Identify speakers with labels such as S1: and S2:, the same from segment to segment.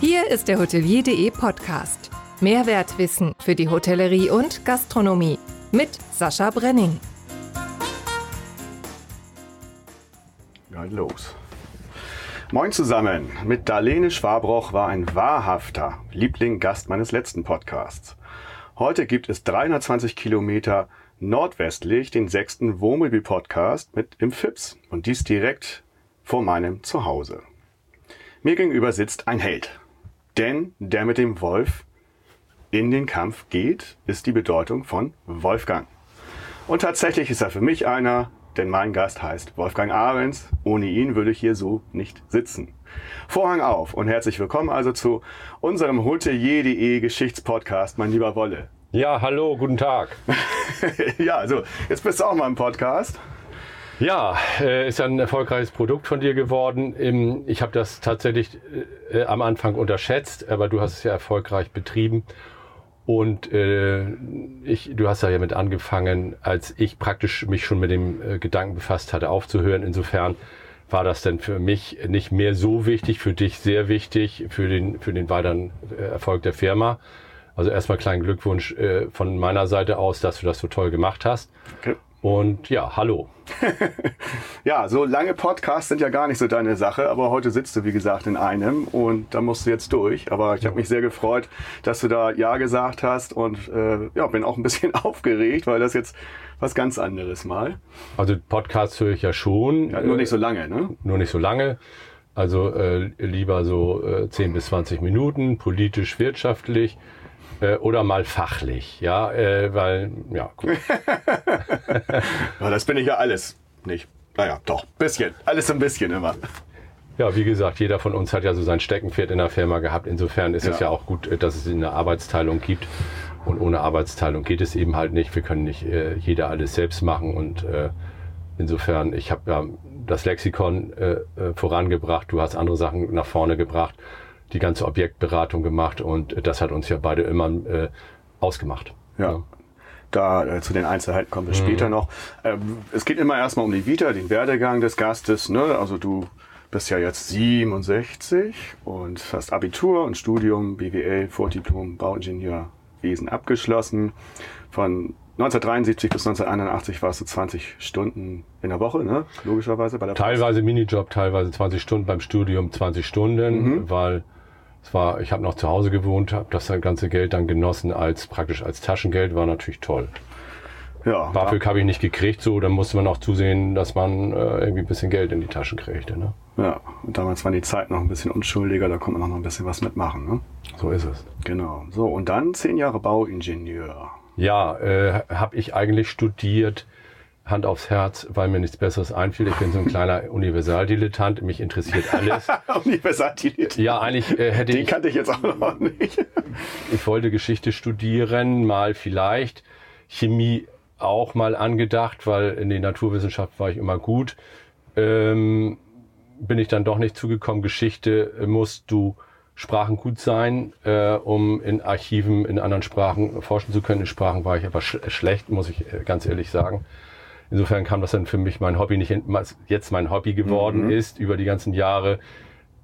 S1: Hier ist der Hotelier.de Podcast. Mehrwertwissen für die Hotellerie und Gastronomie mit Sascha Brenning.
S2: Geht los. Moin zusammen. Mit Darlene Schwabroch war ein wahrhafter Liebling-Gast meines letzten Podcasts. Heute gibt es 320 Kilometer nordwestlich den sechsten Wohnmobil-Podcast mit im FIPS und dies direkt vor meinem Zuhause. Mir gegenüber sitzt ein Held. Denn der mit dem Wolf in den Kampf geht, ist die Bedeutung von Wolfgang. Und tatsächlich ist er für mich einer, denn mein Gast heißt Wolfgang Ahrens. Ohne ihn würde ich hier so nicht sitzen. Vorhang auf und herzlich willkommen also zu unserem Hotelier.de Geschichtspodcast, mein lieber Wolle.
S3: Ja, hallo, guten Tag.
S2: ja, also jetzt bist du auch mal im Podcast.
S3: Ja, äh, ist ein erfolgreiches Produkt von dir geworden. Ich habe das tatsächlich äh, am Anfang unterschätzt, aber du hast es ja erfolgreich betrieben. Und äh, ich, du hast ja mit angefangen, als ich praktisch mich schon mit dem äh, Gedanken befasst hatte, aufzuhören. Insofern war das denn für mich nicht mehr so wichtig, für dich sehr wichtig, für den, für den weiteren äh, Erfolg der Firma. Also erstmal kleinen Glückwunsch äh, von meiner Seite aus, dass du das so toll gemacht hast. Okay. Und ja, hallo.
S2: ja, so lange Podcasts sind ja gar nicht so deine Sache, aber heute sitzt du, wie gesagt, in einem und da musst du jetzt durch. Aber ich habe mich sehr gefreut, dass du da Ja gesagt hast und äh, ja, bin auch ein bisschen aufgeregt, weil das jetzt was ganz anderes mal.
S3: Also Podcasts höre ich ja schon.
S2: Ja, nur nicht so lange, ne?
S3: Nur nicht so lange. Also äh, lieber so äh, 10 bis 20 Minuten, politisch, wirtschaftlich äh, oder mal fachlich, ja, äh, weil, ja, gut.
S2: ja, das bin ich ja alles nicht. Naja, doch, bisschen. Alles ein bisschen immer.
S3: Ja, wie gesagt, jeder von uns hat ja so sein Steckenpferd in der Firma gehabt. Insofern ist ja. es ja auch gut, dass es eine Arbeitsteilung gibt. Und ohne Arbeitsteilung geht es eben halt nicht. Wir können nicht äh, jeder alles selbst machen. Und äh, insofern, ich habe ja das Lexikon äh, äh, vorangebracht, du hast andere Sachen nach vorne gebracht die ganze Objektberatung gemacht und das hat uns ja beide immer äh, ausgemacht.
S2: Ja. ja. Da äh, zu den Einzelheiten kommen wir mhm. später noch. Ähm, es geht immer erstmal um die Vita, den Werdegang des Gastes. Ne? Also du bist ja jetzt 67 und hast Abitur und Studium, BWL, Vordiplom, Bauingenieurwesen abgeschlossen. Von 1973 bis 1981 warst du 20 Stunden in der Woche, ne? logischerweise
S3: bei der Teilweise Post. Minijob, teilweise 20 Stunden beim Studium, 20 Stunden, mhm. weil es war, ich habe noch zu Hause gewohnt, habe das ganze Geld dann genossen als praktisch als Taschengeld, war natürlich toll. Ja, BAföG habe ich nicht gekriegt, so, dann musste man auch zusehen, dass man äh, irgendwie ein bisschen Geld in die Taschen kriegte. Ne?
S2: Ja, und damals war die Zeit noch ein bisschen unschuldiger, da konnte man noch ein bisschen was mitmachen. Ne?
S3: So ist es.
S2: Genau. So, und dann zehn Jahre Bauingenieur.
S3: Ja, äh, habe ich eigentlich studiert Hand aufs Herz, weil mir nichts Besseres einfiel. Ich bin so ein kleiner Universaldilettant. Mich interessiert alles.
S2: Universaldilettant?
S3: Ja, eigentlich äh, hätte
S2: Den ich... Den kannte ich jetzt auch noch nicht.
S3: ich wollte Geschichte studieren, mal vielleicht. Chemie auch mal angedacht, weil in den Naturwissenschaften war ich immer gut. Ähm, bin ich dann doch nicht zugekommen. Geschichte musst du Sprachen gut sein, äh, um in Archiven in anderen Sprachen forschen zu können. In Sprachen war ich aber sch schlecht, muss ich äh, ganz ehrlich sagen. Insofern kam das dann für mich mein Hobby nicht in, jetzt mein Hobby geworden mhm. ist über die ganzen Jahre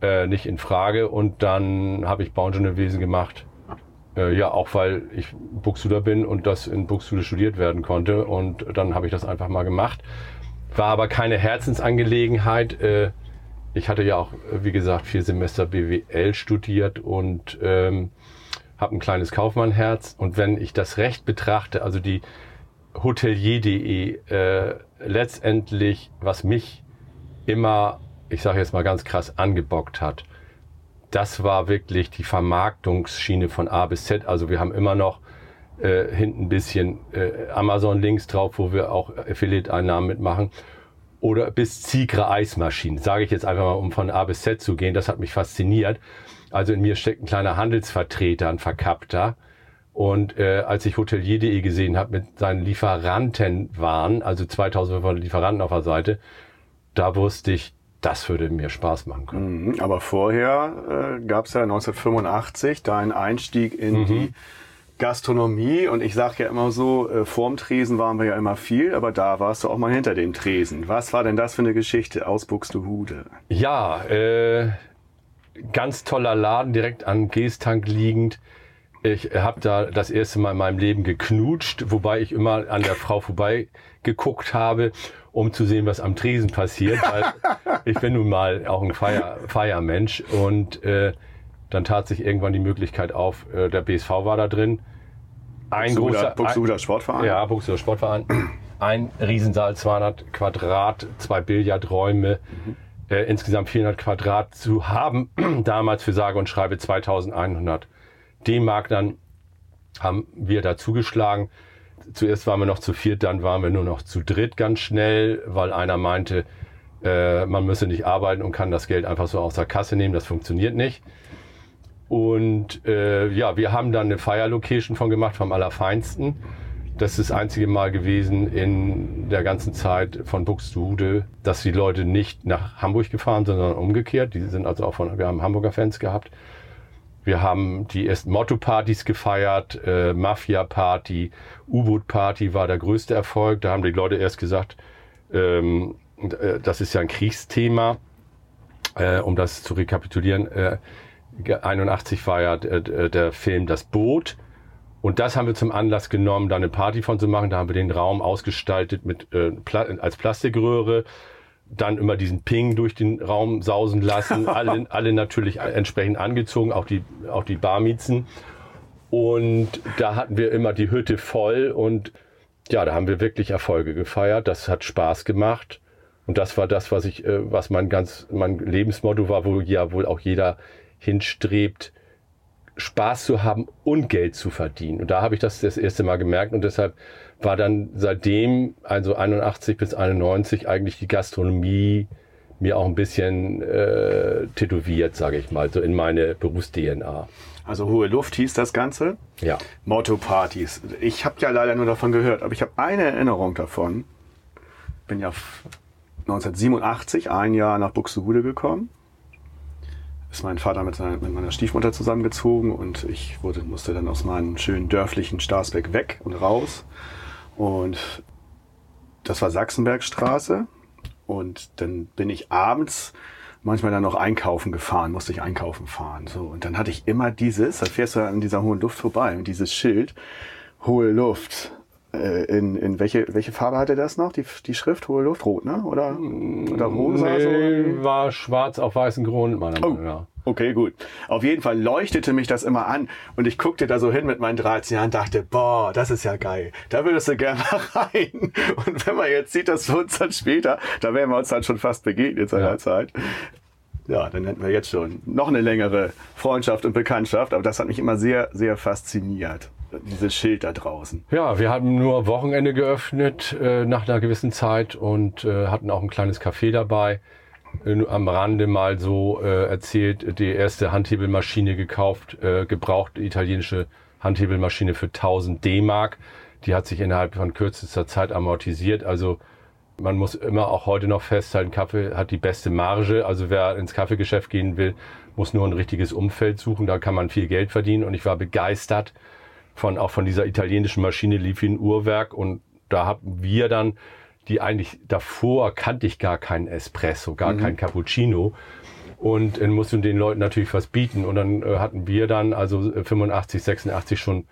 S3: äh, nicht in Frage und dann habe ich Bauingenieurwesen gemacht. Äh, ja, auch weil ich Buxtehuder bin und das in Buxtehude studiert werden konnte und dann habe ich das einfach mal gemacht. War aber keine Herzensangelegenheit. Äh, ich hatte ja auch, wie gesagt, vier Semester BWL studiert und ähm, habe ein kleines Kaufmannherz. Und wenn ich das recht betrachte, also die hotelier.de äh, letztendlich, was mich immer, ich sage jetzt mal ganz krass, angebockt hat, das war wirklich die Vermarktungsschiene von A bis Z. Also wir haben immer noch äh, hinten ein bisschen äh, Amazon-Links drauf, wo wir auch Affiliate-Einnahmen mitmachen. Oder bis Ziegre Eismaschinen, sage ich jetzt einfach mal, um von A bis Z zu gehen. Das hat mich fasziniert. Also in mir steckt ein kleiner Handelsvertreter, ein Verkappter, und äh, als ich Hotelier.de gesehen habe mit seinen Lieferanten waren, also 2500 Lieferanten auf der Seite, da wusste ich, das würde mir Spaß machen können.
S2: Mhm, aber vorher äh, gab es ja 1985 deinen Einstieg in mhm. die Gastronomie und ich sage ja immer so, äh, vorm Tresen waren wir ja immer viel, aber da warst du auch mal hinter dem Tresen. Was war denn das für eine Geschichte aus Buxtehude?
S3: Ja, äh, ganz toller Laden, direkt am Geestank liegend. Ich habe da das erste Mal in meinem Leben geknutscht, wobei ich immer an der Frau vorbei geguckt habe, um zu sehen, was am Tresen passiert. Weil ich bin nun mal auch ein Feier, Feiermensch. Und äh, dann tat sich irgendwann die Möglichkeit auf, äh, der BSV war da drin.
S2: Ein Buxtehuder, großer Buxtehuder Sportverein.
S3: Ja, Buxtehuder Sportverein. Ein Riesensaal, 200 Quadrat, zwei Billardräume. Mhm äh, insgesamt 400 Quadrat zu haben, damals für sage und schreibe 2100 D-Mark. Dann haben wir da zugeschlagen. Zuerst waren wir noch zu viert, dann waren wir nur noch zu dritt ganz schnell, weil einer meinte, äh, man müsse nicht arbeiten und kann das Geld einfach so aus der Kasse nehmen. Das funktioniert nicht. Und äh, ja, wir haben dann eine Fire Location von gemacht, vom Allerfeinsten. Das ist das einzige Mal gewesen in der ganzen Zeit von Buxtehude, dass die Leute nicht nach Hamburg gefahren, sondern umgekehrt. Die sind also auch von, wir haben Hamburger Fans gehabt. Wir haben die ersten Motto-Partys gefeiert, äh, Mafia-Party, U-Boot-Party war der größte Erfolg. Da haben die Leute erst gesagt, ähm, äh, das ist ja ein Kriegsthema. Äh, um das zu rekapitulieren, äh, 81 war ja äh, der Film Das Boot und das haben wir zum Anlass genommen, da eine Party von zu machen. Da haben wir den Raum ausgestaltet mit äh, als Plastikröhre, dann immer diesen Ping durch den Raum sausen lassen, alle, alle natürlich entsprechend angezogen, auch die, auch die Barmiezen. Und da hatten wir immer die Hütte voll und ja, da haben wir wirklich Erfolge gefeiert. Das hat Spaß gemacht. Und das war das, was ich, äh, was mein ganz, mein Lebensmotto war, wo ja wohl auch jeder hinstrebt, Spaß zu haben und Geld zu verdienen. Und da habe ich das das erste Mal gemerkt und deshalb war dann seitdem, also 81 bis 91, eigentlich die Gastronomie mir auch ein bisschen äh, tätowiert, sage ich mal, so in meine Berufs-DNA.
S2: Also hohe Luft hieß das Ganze.
S3: Ja.
S2: Motto-Partys. Ich habe ja leider nur davon gehört, aber ich habe eine Erinnerung davon. Bin ja 1987 ein Jahr nach Buxtehude gekommen ist mein Vater mit, seiner, mit meiner Stiefmutter zusammengezogen und ich wurde, musste dann aus meinem schönen dörflichen Starsbeck weg und raus. Und das war Sachsenbergstraße. Und dann bin ich abends manchmal dann noch einkaufen gefahren, musste ich einkaufen fahren. So. Und dann hatte ich immer dieses, da fährst du an dieser hohen Luft vorbei und dieses Schild, hohe Luft. Äh, in, in welche, welche Farbe hatte das noch? Die, die Schrift, hohe Luft? Rot, ne? Oder,
S3: oder rosa? Nee, so? war schwarz auf weißem Grund, meiner
S2: oh. Meinung nach. Okay, gut. Auf jeden Fall leuchtete mich das immer an und ich guckte da so hin mit meinen 13 Jahren und dachte, boah, das ist ja geil. Da würdest du gerne mal rein. Und wenn man jetzt sieht, dass wir uns dann später, da wären wir uns dann schon fast begegnet seinerzeit. Ja. ja, dann hätten wir jetzt schon noch eine längere Freundschaft und Bekanntschaft, aber das hat mich immer sehr, sehr fasziniert dieses Schild da draußen.
S3: Ja, wir haben nur Wochenende geöffnet äh, nach einer gewissen Zeit und äh, hatten auch ein kleines Café dabei. Am Rande mal so äh, erzählt, die erste Handhebelmaschine gekauft, äh, gebraucht italienische Handhebelmaschine für 1000 D-Mark. Die hat sich innerhalb von kürzester Zeit amortisiert. Also man muss immer auch heute noch festhalten, Kaffee hat die beste Marge. Also wer ins Kaffeegeschäft gehen will, muss nur ein richtiges Umfeld suchen. Da kann man viel Geld verdienen. Und ich war begeistert von auch von dieser italienischen Maschine lief wie ein Uhrwerk. Und da haben wir dann die eigentlich davor kannte ich gar keinen Espresso, gar mhm. kein Cappuccino und äh, musste den Leuten natürlich was bieten und dann äh, hatten wir dann also 85, 86 schon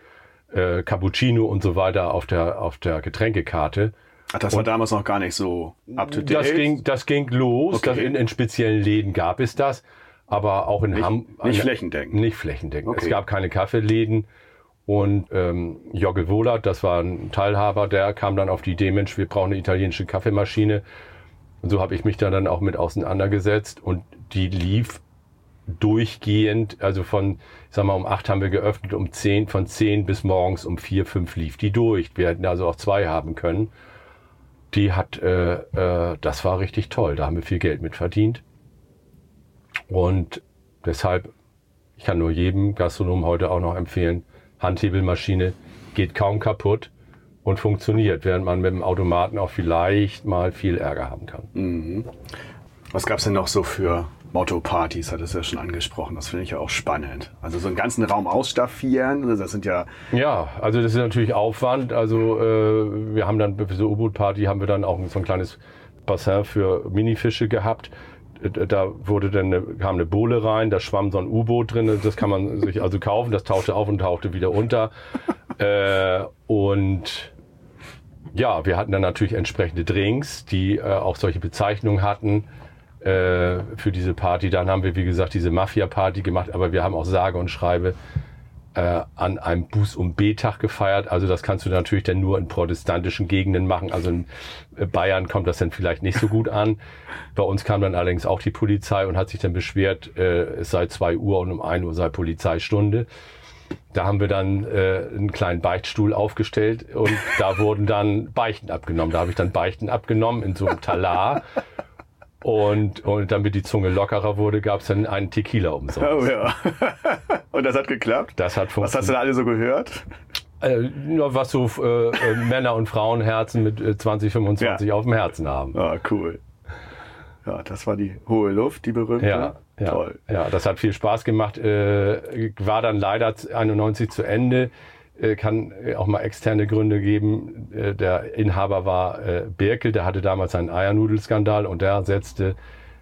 S3: äh, Cappuccino und so weiter auf der auf der Getränkekarte.
S2: Ach, das und war damals noch gar nicht so up to date.
S3: Das ging das ging los, okay. in, in speziellen Läden gab es das, aber auch in
S2: Hamburg nicht flächendeckend.
S3: Nicht flächendeckend. Okay. Es gab keine Kaffeeläden und ähm, Jogge Wohlert, das war ein Teilhaber, der kam dann auf die Idee, Mensch, wir brauchen eine italienische Kaffeemaschine. Und so habe ich mich da dann auch mit auseinandergesetzt und die lief durchgehend, also von, ich sag mal, um acht haben wir geöffnet, um zehn, von zehn bis morgens um vier, fünf lief die durch. Wir hätten also auch zwei haben können. Die hat, äh, äh, das war richtig toll, da haben wir viel Geld mit verdient. Und deshalb, ich kann nur jedem Gastronom heute auch noch empfehlen, Handhebelmaschine geht kaum kaputt und funktioniert, während man mit dem Automaten auch vielleicht mal viel Ärger haben kann.
S2: Mhm. Was gab es denn noch so für Motto-Partys, hat es ja schon angesprochen. Das finde ich ja auch spannend. Also so einen ganzen Raum ausstaffieren, das sind ja...
S3: Ja, also das ist natürlich Aufwand. Also äh, wir haben dann für so U-Boot-Party haben wir dann auch so ein kleines Bassin für Minifische gehabt. Äh, da wurde dann eine, kam eine Bohle rein, da schwamm so ein U-Boot drin, das kann man sich also kaufen, das tauchte auf und tauchte wieder unter. äh, und ja, wir hatten dann natürlich entsprechende Drinks, die äh, auch solche Bezeichnungen hatten äh, für diese Party. Dann haben wir, wie gesagt, diese Mafia-Party gemacht, aber wir haben auch sage und schreibe äh, an einem Buß- und B-Tag gefeiert. Also das kannst du natürlich dann nur in protestantischen Gegenden machen. Also in äh, Bayern kommt das dann vielleicht nicht so gut an. Bei uns kam dann allerdings auch die Polizei und hat sich dann beschwert, äh, es sei zwei Uhr und um ein Uhr sei Polizeistunde. Da haben wir dann äh, einen kleinen Beichtstuhl aufgestellt und da wurden dann Beichten abgenommen. Da habe ich dann Beichten abgenommen in so einem Talar. Und, und damit die Zunge lockerer wurde, gab es dann einen Tequila umsonst.
S2: Oh ja. Und das hat geklappt?
S3: Das hat
S2: Was hast du da alle so gehört?
S3: Äh, nur was so äh, äh, Männer- und Frauenherzen mit äh, 20, 25 auf dem Herzen haben.
S2: Ah, cool. Ja, das war die hohe Luft, die berühmte.
S3: Ja, ja,
S2: Toll.
S3: ja, das hat viel Spaß gemacht. Äh, war dann leider 91 zu Ende. Äh, kann äh, auch mal externe Gründe geben. Äh, der Inhaber war Birkel, der hatte damals einen Eiernudelskandal und der setzte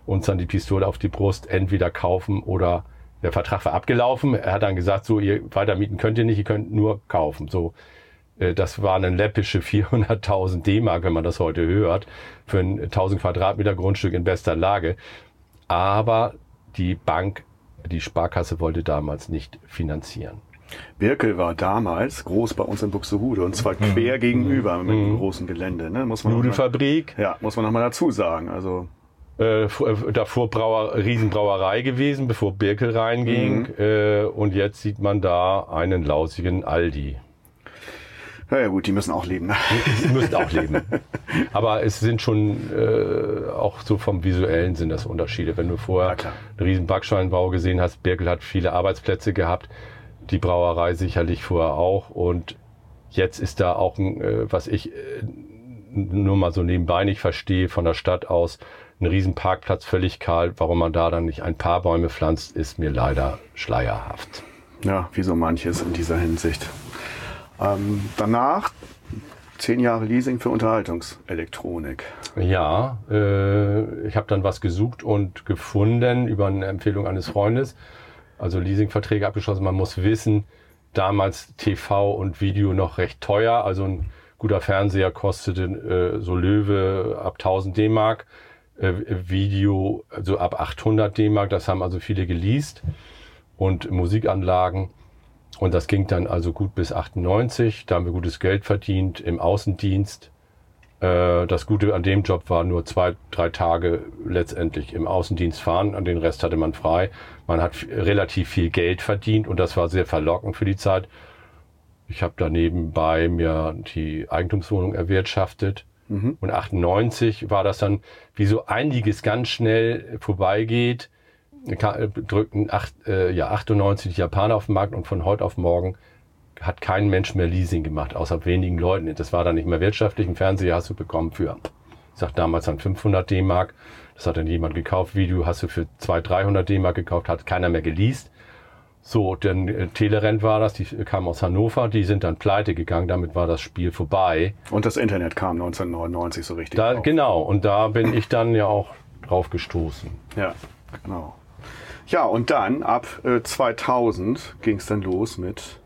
S3: uns dann die Pistole auf die Brust, entweder kaufen oder der Vertrag war abgelaufen. Er hat dann gesagt, so, ihr weiter mieten könnt ihr nicht, ihr könnt nur kaufen. So, das waren ein läppische 400.000 D-Mark, wenn man das heute hört, für ein 1000 Quadratmeter Grundstück in bester Lage. Aber die Bank, die Sparkasse wollte damals nicht finanzieren.
S2: Birkel war damals groß bei uns in Buxtehude und zwar quer gegenüber mit einem großen Gelände. Ne? Muss man noch mal,
S3: Nudelfabrik,
S2: ja, muss man nochmal dazu sagen. Also
S3: äh, äh, davor Brauer, Riesenbrauerei gewesen, bevor Birkel reinging. Äh, und jetzt sieht man da einen lausigen Aldi.
S2: naja gut, die müssen auch leben. Ne?
S3: Die müssten auch leben. Aber es sind schon äh, auch so vom visuellen sind das Unterschiede. Wenn du vorher
S2: Ja,
S3: einen riesen Backsteinbau gesehen hast, Birkel hat viele Arbeitsplätze gehabt, die Brauerei sicherlich vorher auch. Und jetzt ist da auch äh, was ich äh, nur mal so nebenbei nicht verstehe, von der Stadt aus ein riesen Parkplatz völlig kahl. Warum man da dann nicht ein paar Bäume pflanzt, ist mir leider schleierhaft.
S2: Ja, wie so manches in dieser Hinsicht. Ähm, danach zehn Jahre Leasing für Unterhaltungselektronik.
S3: Ja, äh, ich habe dann was gesucht und gefunden über eine Empfehlung eines Freundes. Also Leasingverträge abgeschlossen. Man muss wissen, damals TV und Video noch recht teuer. Also ein guter Fernseher kostete äh, so Löwe ab 1000 D-Mark, äh, Video also ab 800 D-Mark. Das haben also viele geleast und Musikanlagen. Und das ging dann also gut bis 98. Da haben wir gutes Geld verdient im Außendienst. Äh, Das Gute an dem Job war nur zwei, drei Tage letztendlich im Außendienst fahren. An den Rest hatte man frei. Man hat relativ viel Geld verdient und das war sehr verlockend für die Zeit. Ich habe da nebenbei mir die Eigentumswohnung erwirtschaftet. Und 98 war das dann, wie so einiges ganz schnell vorbeigeht, drückten acht, äh, ja, 98 die Japaner auf den Markt und von heute auf morgen hat kein Mensch mehr Leasing gemacht, außer wenigen Leuten. Das war dann nicht mehr wirtschaftlich. Ein Fernseher hast du bekommen für, ich sag damals dann 500 D-Mark. Das hat dann jemand gekauft. Video hast du für 200, 300 D-Mark gekauft, hat keiner mehr geleast. So, dann äh, Telerent war das, die kamen aus Hannover, die sind dann pleite gegangen, damit war das Spiel vorbei.
S2: Und das Internet kam 1999 so richtig.
S3: Da, genau, und da bin ich dann ja auch drauf gestoßen.
S2: Ja, genau. Ja, und dann ab äh, 2000 ging es dann los mit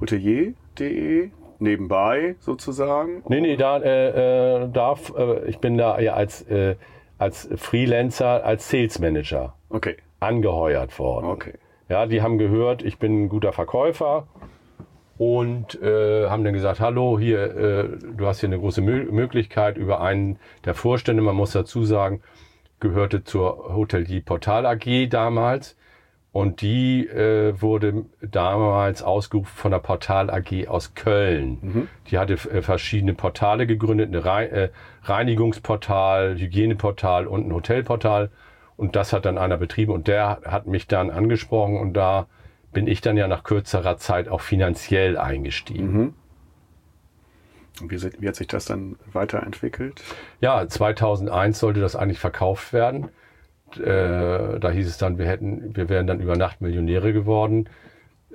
S2: hotelier.de, nebenbei sozusagen.
S3: Nee, nee, da äh, äh, darf, äh, ich bin da ja als, äh, als Freelancer, als Sales Manager
S2: Okay,
S3: angeheuert worden.
S2: okay.
S3: Ja, die haben gehört, ich bin ein guter Verkäufer und äh, haben dann gesagt, hallo, hier, äh, du hast hier eine große Mö Möglichkeit über einen der Vorstände, man muss dazu sagen, gehörte zur Hotelier Portal AG damals und die äh, wurde damals ausgerufen von der Portal AG aus Köln. Die hatte äh, verschiedene Portale gegründet, eine Rei äh, Reinigungsportal, Hygieneportal und ein Hotelportal. Und das hat dann einer betrieben und der hat mich dann angesprochen und da bin ich dann ja nach kürzerer Zeit auch finanziell eingestiegen.
S2: Und wie, wie hat sich das dann weiterentwickelt?
S3: Ja, 2001 sollte das eigentlich verkauft werden. Äh, da hieß es dann, wir hätten, wir wären dann über Nacht Millionäre geworden.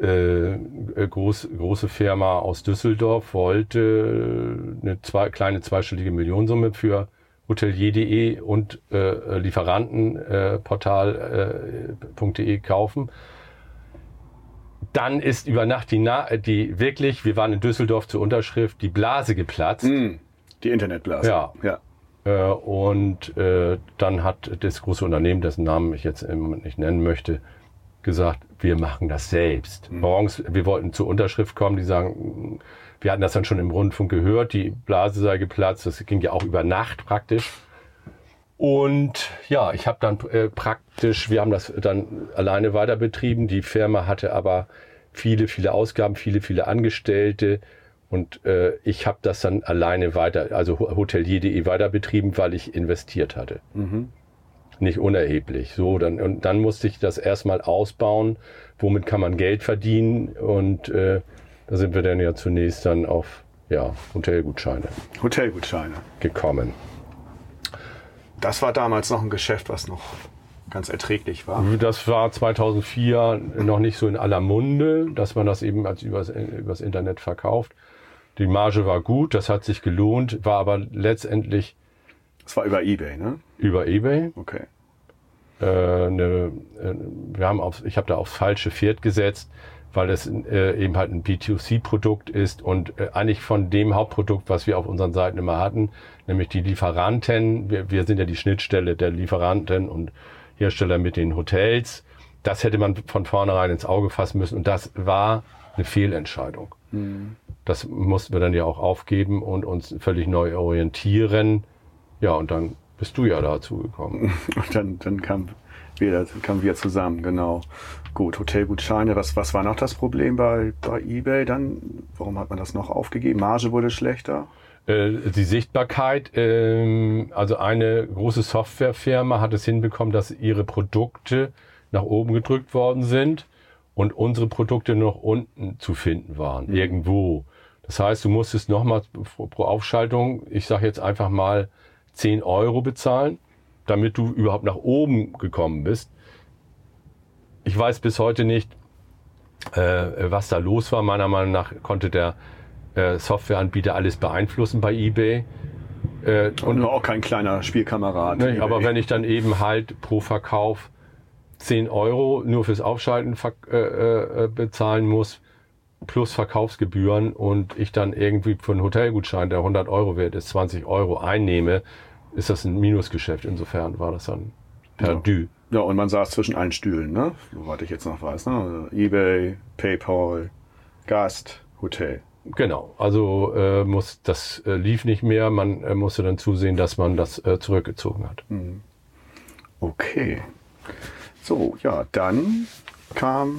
S3: Äh, äh, groß, große Firma aus Düsseldorf wollte eine zwei, kleine zweistellige Millionensumme für hotelier.de und äh, Lieferantenportal.de äh, kaufen. Dann ist über Nacht die, Na die wirklich, wir waren in Düsseldorf zur Unterschrift, die Blase geplatzt.
S2: Mm, die Internetblase.
S3: Ja.
S2: ja.
S3: Äh, und äh, dann hat das große Unternehmen, dessen Namen ich jetzt im Moment nicht nennen möchte, gesagt, wir machen das selbst.
S2: Mhm.
S3: Morgens, wir wollten zur Unterschrift kommen, die sagen, wir hatten das dann schon im Rundfunk gehört, die Blase sei geplatzt, das ging ja auch über Nacht praktisch. Und ja, ich habe dann äh, praktisch, wir haben das dann alleine weiter betrieben. Die Firma hatte aber viele, viele Ausgaben, viele, viele Angestellte. Und äh, ich habe das dann alleine weiter, also hotelier.de weiter betrieben, weil ich investiert hatte. Nicht unerheblich. So, dann, und dann musste ich das erstmal ausbauen. Womit kann man Geld verdienen? Und äh, da sind wir dann ja zunächst dann auf ja, Hotelgutscheine
S2: Hotelgutscheine.
S3: gekommen.
S2: Das war damals noch ein Geschäft, was noch ganz erträglich war.
S3: Das war 2004 noch nicht so in aller Munde, dass man das eben als übers, übers Internet verkauft. Die Marge war gut, das hat sich gelohnt, war aber letztendlich
S2: Das war über Ebay, ne?
S3: über eBay.
S2: Okay.
S3: Äh, eine, äh, wir haben auf, ich habe da aufs falsche Pferd gesetzt, weil es äh, eben halt ein B2C-Produkt ist und äh, eigentlich von dem Hauptprodukt, was wir auf unseren Seiten immer hatten, nämlich die Lieferanten. Wir, wir sind ja die Schnittstelle der Lieferanten und Hersteller mit den Hotels. Das hätte man von vornherein ins Auge fassen müssen und das war eine Fehlentscheidung. Das mussten wir dann ja auch aufgeben und uns völlig neu orientieren. Ja, und dann bist du ja dazu gekommen.
S2: Und dann, dann kam wir, kamen wir zusammen, genau. Gut, Hotelgutscheine. Was, was war noch das Problem bei, bei eBay dann? Warum hat man das noch aufgegeben? Marge wurde schlechter.
S3: Äh, die Sichtbarkeit, ähm, also eine große Softwarefirma hat es hinbekommen, dass ihre Produkte nach oben gedrückt worden sind und unsere Produkte noch unten zu finden waren, irgendwo. Das heißt, du musstest nochmal pro Aufschaltung, ich sage jetzt einfach mal 10 Euro bezahlen, damit du überhaupt nach oben gekommen bist. Ich weiß bis heute nicht, äh, was da los war. Meiner Meinung nach konnte der äh, Softwareanbieter alles beeinflussen bei eBay. Äh,
S2: Und nur auch kein kleiner Spielkamerad.
S3: Ne, aber wenn ich dann eben halt pro Verkauf 10 Euro nur fürs Aufschalten verk- äh, äh, bezahlen muss, plus Verkaufsgebühren und ich dann irgendwie für einen Hotelgutschein, der 100 Euro wert ist, 20 Euro einnehme, ist das ein Minusgeschäft. Insofern war das dann perdu.
S2: Ja, und man saß zwischen allen Stühlen, ne? Soweit ich jetzt noch weiß, ne? Also eBay, PayPal, Gast, Hotel.
S3: Genau, also äh, muss das äh, lief nicht mehr. Man äh, musste dann zusehen, dass man das äh, zurückgezogen hat.
S2: Okay. So, ja, dann kam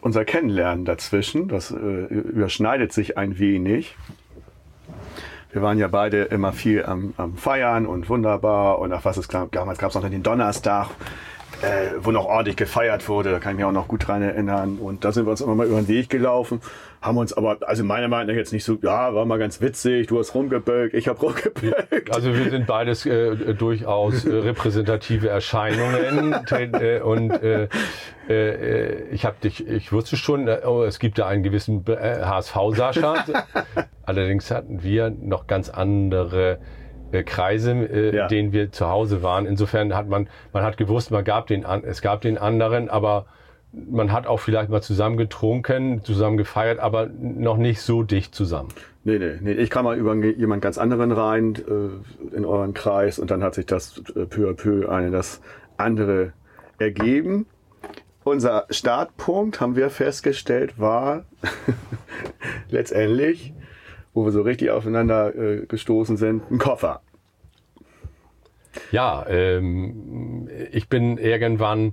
S2: unser Kennenlernen dazwischen. Das äh, überschneidet sich ein wenig. Wir waren ja beide immer viel am, am Feiern und wunderbar. Und ach was es gab, damals gab es noch den Donnerstag, äh, wo noch ordentlich gefeiert wurde. Da kann ich mich auch noch gut dran erinnern. Und da sind wir uns immer mal über den Weg gelaufen. Haben uns aber, also meiner Meinung nach jetzt nicht so, ja, war mal ganz witzig. Du hast rumgebölkt, ich hab rumgebölkt.
S3: Also wir sind beides äh, durchaus äh, repräsentative Erscheinungen äh, und äh, äh, ich habe dich, ich wusste schon, oh, es gibt da einen gewissen äh, HSV Sascha. Allerdings hatten wir noch ganz andere äh, Kreise, äh,
S2: Ja.
S3: denen wir zu Hause waren. Insofern hat man, man hat gewusst, man gab den, es gab den anderen, aber man hat auch vielleicht mal zusammen getrunken, zusammen gefeiert, aber noch nicht so dicht zusammen.
S2: Nee, nee, nee. Ich kam mal über jemand ganz anderen rein äh, in euren Kreis und dann hat sich das äh, peu à peu eine das andere ergeben. Unser Startpunkt, haben wir festgestellt, war letztendlich, wo wir so richtig aufeinander äh, gestoßen sind, ein Koffer.
S3: Ja, ähm, ich bin irgendwann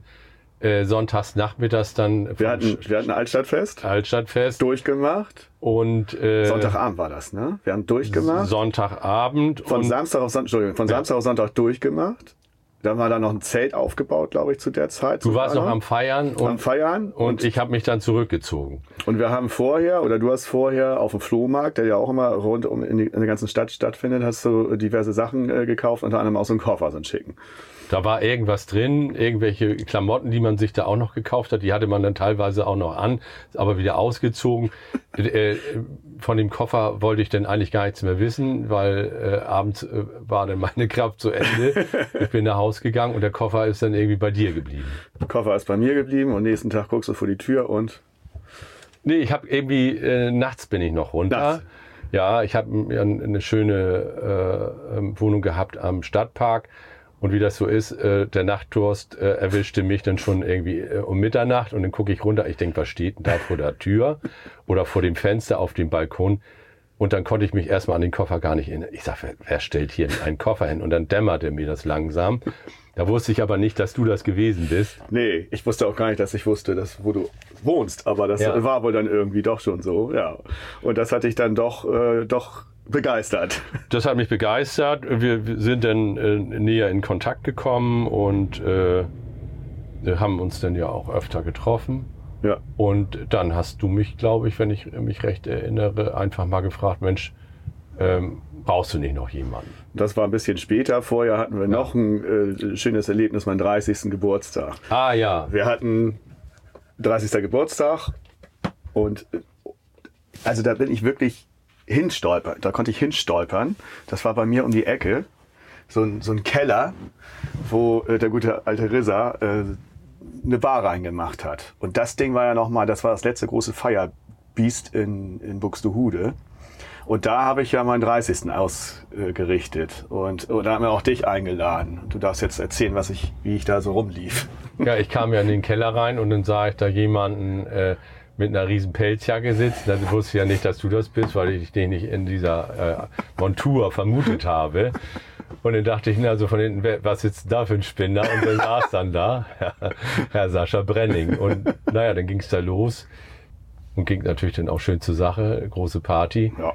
S3: äh, sonntags nachmittags dann
S2: Wir hatten, wir hatten Altstadtfest
S3: Altstadtfest
S2: durchgemacht.
S3: und äh,
S2: Sonntagabend war das, ne? Wir haben durchgemacht.
S3: Sonntagabend
S2: Von
S3: und
S2: Samstag auf Sonntag, Entschuldigung, von
S3: Ja.
S2: Samstag auf Sonntag durchgemacht. Dann war da noch ein Zelt aufgebaut, glaube ich, zu der Zeit.
S3: du warst noch am Feiern und,
S2: am Feiern
S3: und ich habe mich dann zurückgezogen.
S2: Und wir haben vorher, oder du hast vorher auf dem Flohmarkt, der ja auch immer rund um in, die, in der ganzen Stadt stattfindet, hast du diverse Sachen äh, gekauft, unter anderem auch so einen Koffer, so einen schicken.
S3: Da war irgendwas drin, irgendwelche Klamotten, die man sich da auch noch gekauft hat. Die hatte man dann teilweise auch noch an, aber wieder ausgezogen. Äh, von dem Koffer wollte ich dann eigentlich gar nichts mehr wissen, weil äh, abends äh, war dann meine Kraft zu Ende. Ich bin nach Hause gegangen und der Koffer ist dann irgendwie bei dir geblieben.
S2: Der Koffer ist bei mir geblieben und nächsten Tag guckst du vor die Tür und
S3: Nee, ich habe irgendwie äh, nachts bin ich noch runter.
S2: Nachts.
S3: Ja, ich habe eine schöne äh, ähm, Wohnung gehabt am Stadtpark. Und wie das so ist, äh, der Nachtdurst äh, erwischte mich dann schon irgendwie äh, um Mitternacht und dann gucke ich runter. Ich denke, was steht denn da vor der Tür oder vor dem Fenster auf dem Balkon? Und dann konnte ich mich erstmal an den Koffer gar nicht erinnern. Ich sag, wer, wer stellt hier einen Koffer hin? Und dann dämmerte mir das langsam. Da wusste ich aber nicht, dass du das gewesen bist.
S2: Nee, ich wusste auch gar nicht, dass ich wusste, dass, wo du wohnst, aber das
S3: Ja.
S2: war wohl dann irgendwie doch schon so, ja. Und das hat dich dann doch, äh, doch begeistert.
S3: Das hat mich begeistert. Wir sind dann äh, näher in Kontakt gekommen und äh, haben uns dann ja auch öfter getroffen.
S2: Ja.
S3: Und dann hast du mich, glaube ich, wenn ich mich recht erinnere, einfach mal gefragt, Mensch, ähm, brauchst du nicht noch jemanden?
S2: Das war ein bisschen später. Vorher hatten wir noch ein äh, schönes Erlebnis, meinen 30. Geburtstag.
S3: Ah ja,
S2: Wir hatten 30. Geburtstag und äh, also da bin ich wirklich hinstolpern. Da konnte ich hinstolpern. Das war bei mir um die Ecke. So ein, so ein Keller, wo äh, der gute alte Rissa äh, eine Bar reingemacht hat. Und das Ding war ja nochmal, das war das letzte große Feierbiest in, in Buxtehude. Und da habe ich ja meinen 30. ausgerichtet. Und, und da haben wir auch dich eingeladen. Du darfst jetzt erzählen, was ich, wie ich da so rumlief.
S3: ja, ich kam ja in den Keller rein und dann sah ich da jemanden äh, mit einer riesen Pelzjacke sitzen. Dann wusste ich ja nicht, dass du das bist, weil ich dich nicht in dieser äh, Montur vermutet habe. Und dann dachte ich, na, also von hinten, was sitzt da für ein Spinner? Und dann saß dann da Herr, Herr Sascha Brenning. Und naja, dann ging es da los und ging natürlich dann auch schön zur Sache, große Party.
S2: Ja.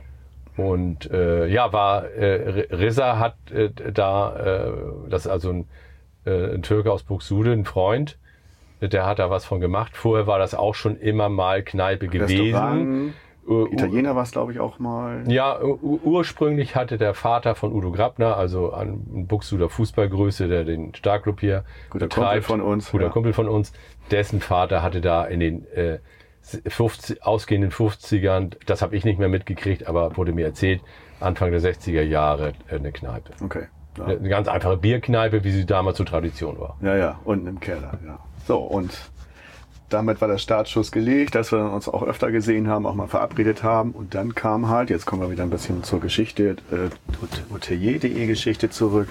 S3: Und äh, ja, war äh, Rissa hat äh, da, äh, das ist also ein, äh, ein Türke aus Buxtehude, ein Freund, der hat da was von gemacht. Vorher war das auch schon immer mal Kneipe gewesen. Äh,
S2: Italiener war es, glaube ich, auch mal.
S3: ja, ursprünglich hatte der Vater von Udo Grabner, also ein Buxtehuder Fußballgröße, der den Starkclub hier
S2: Guter
S3: betreibt,
S2: Kumpel von uns,
S3: guter
S2: ja.
S3: Kumpel von uns, dessen Vater hatte da in den äh, 50, ausgehenden 50ern, das habe ich nicht mehr mitgekriegt, aber wurde mir erzählt, Anfang der 60er Jahre äh, eine Kneipe.
S2: Okay. Ja.
S3: Eine ganz einfache Bierkneipe, wie sie damals zur Tradition war.
S2: ja, ja, unten im Keller, ja. So, und damit war der Startschuss gelegt, dass wir uns auch öfter gesehen haben, auch mal verabredet haben. Und dann kam halt, jetzt kommen wir wieder ein bisschen zur Geschichte, äh, hotelier.de Geschichte zurück.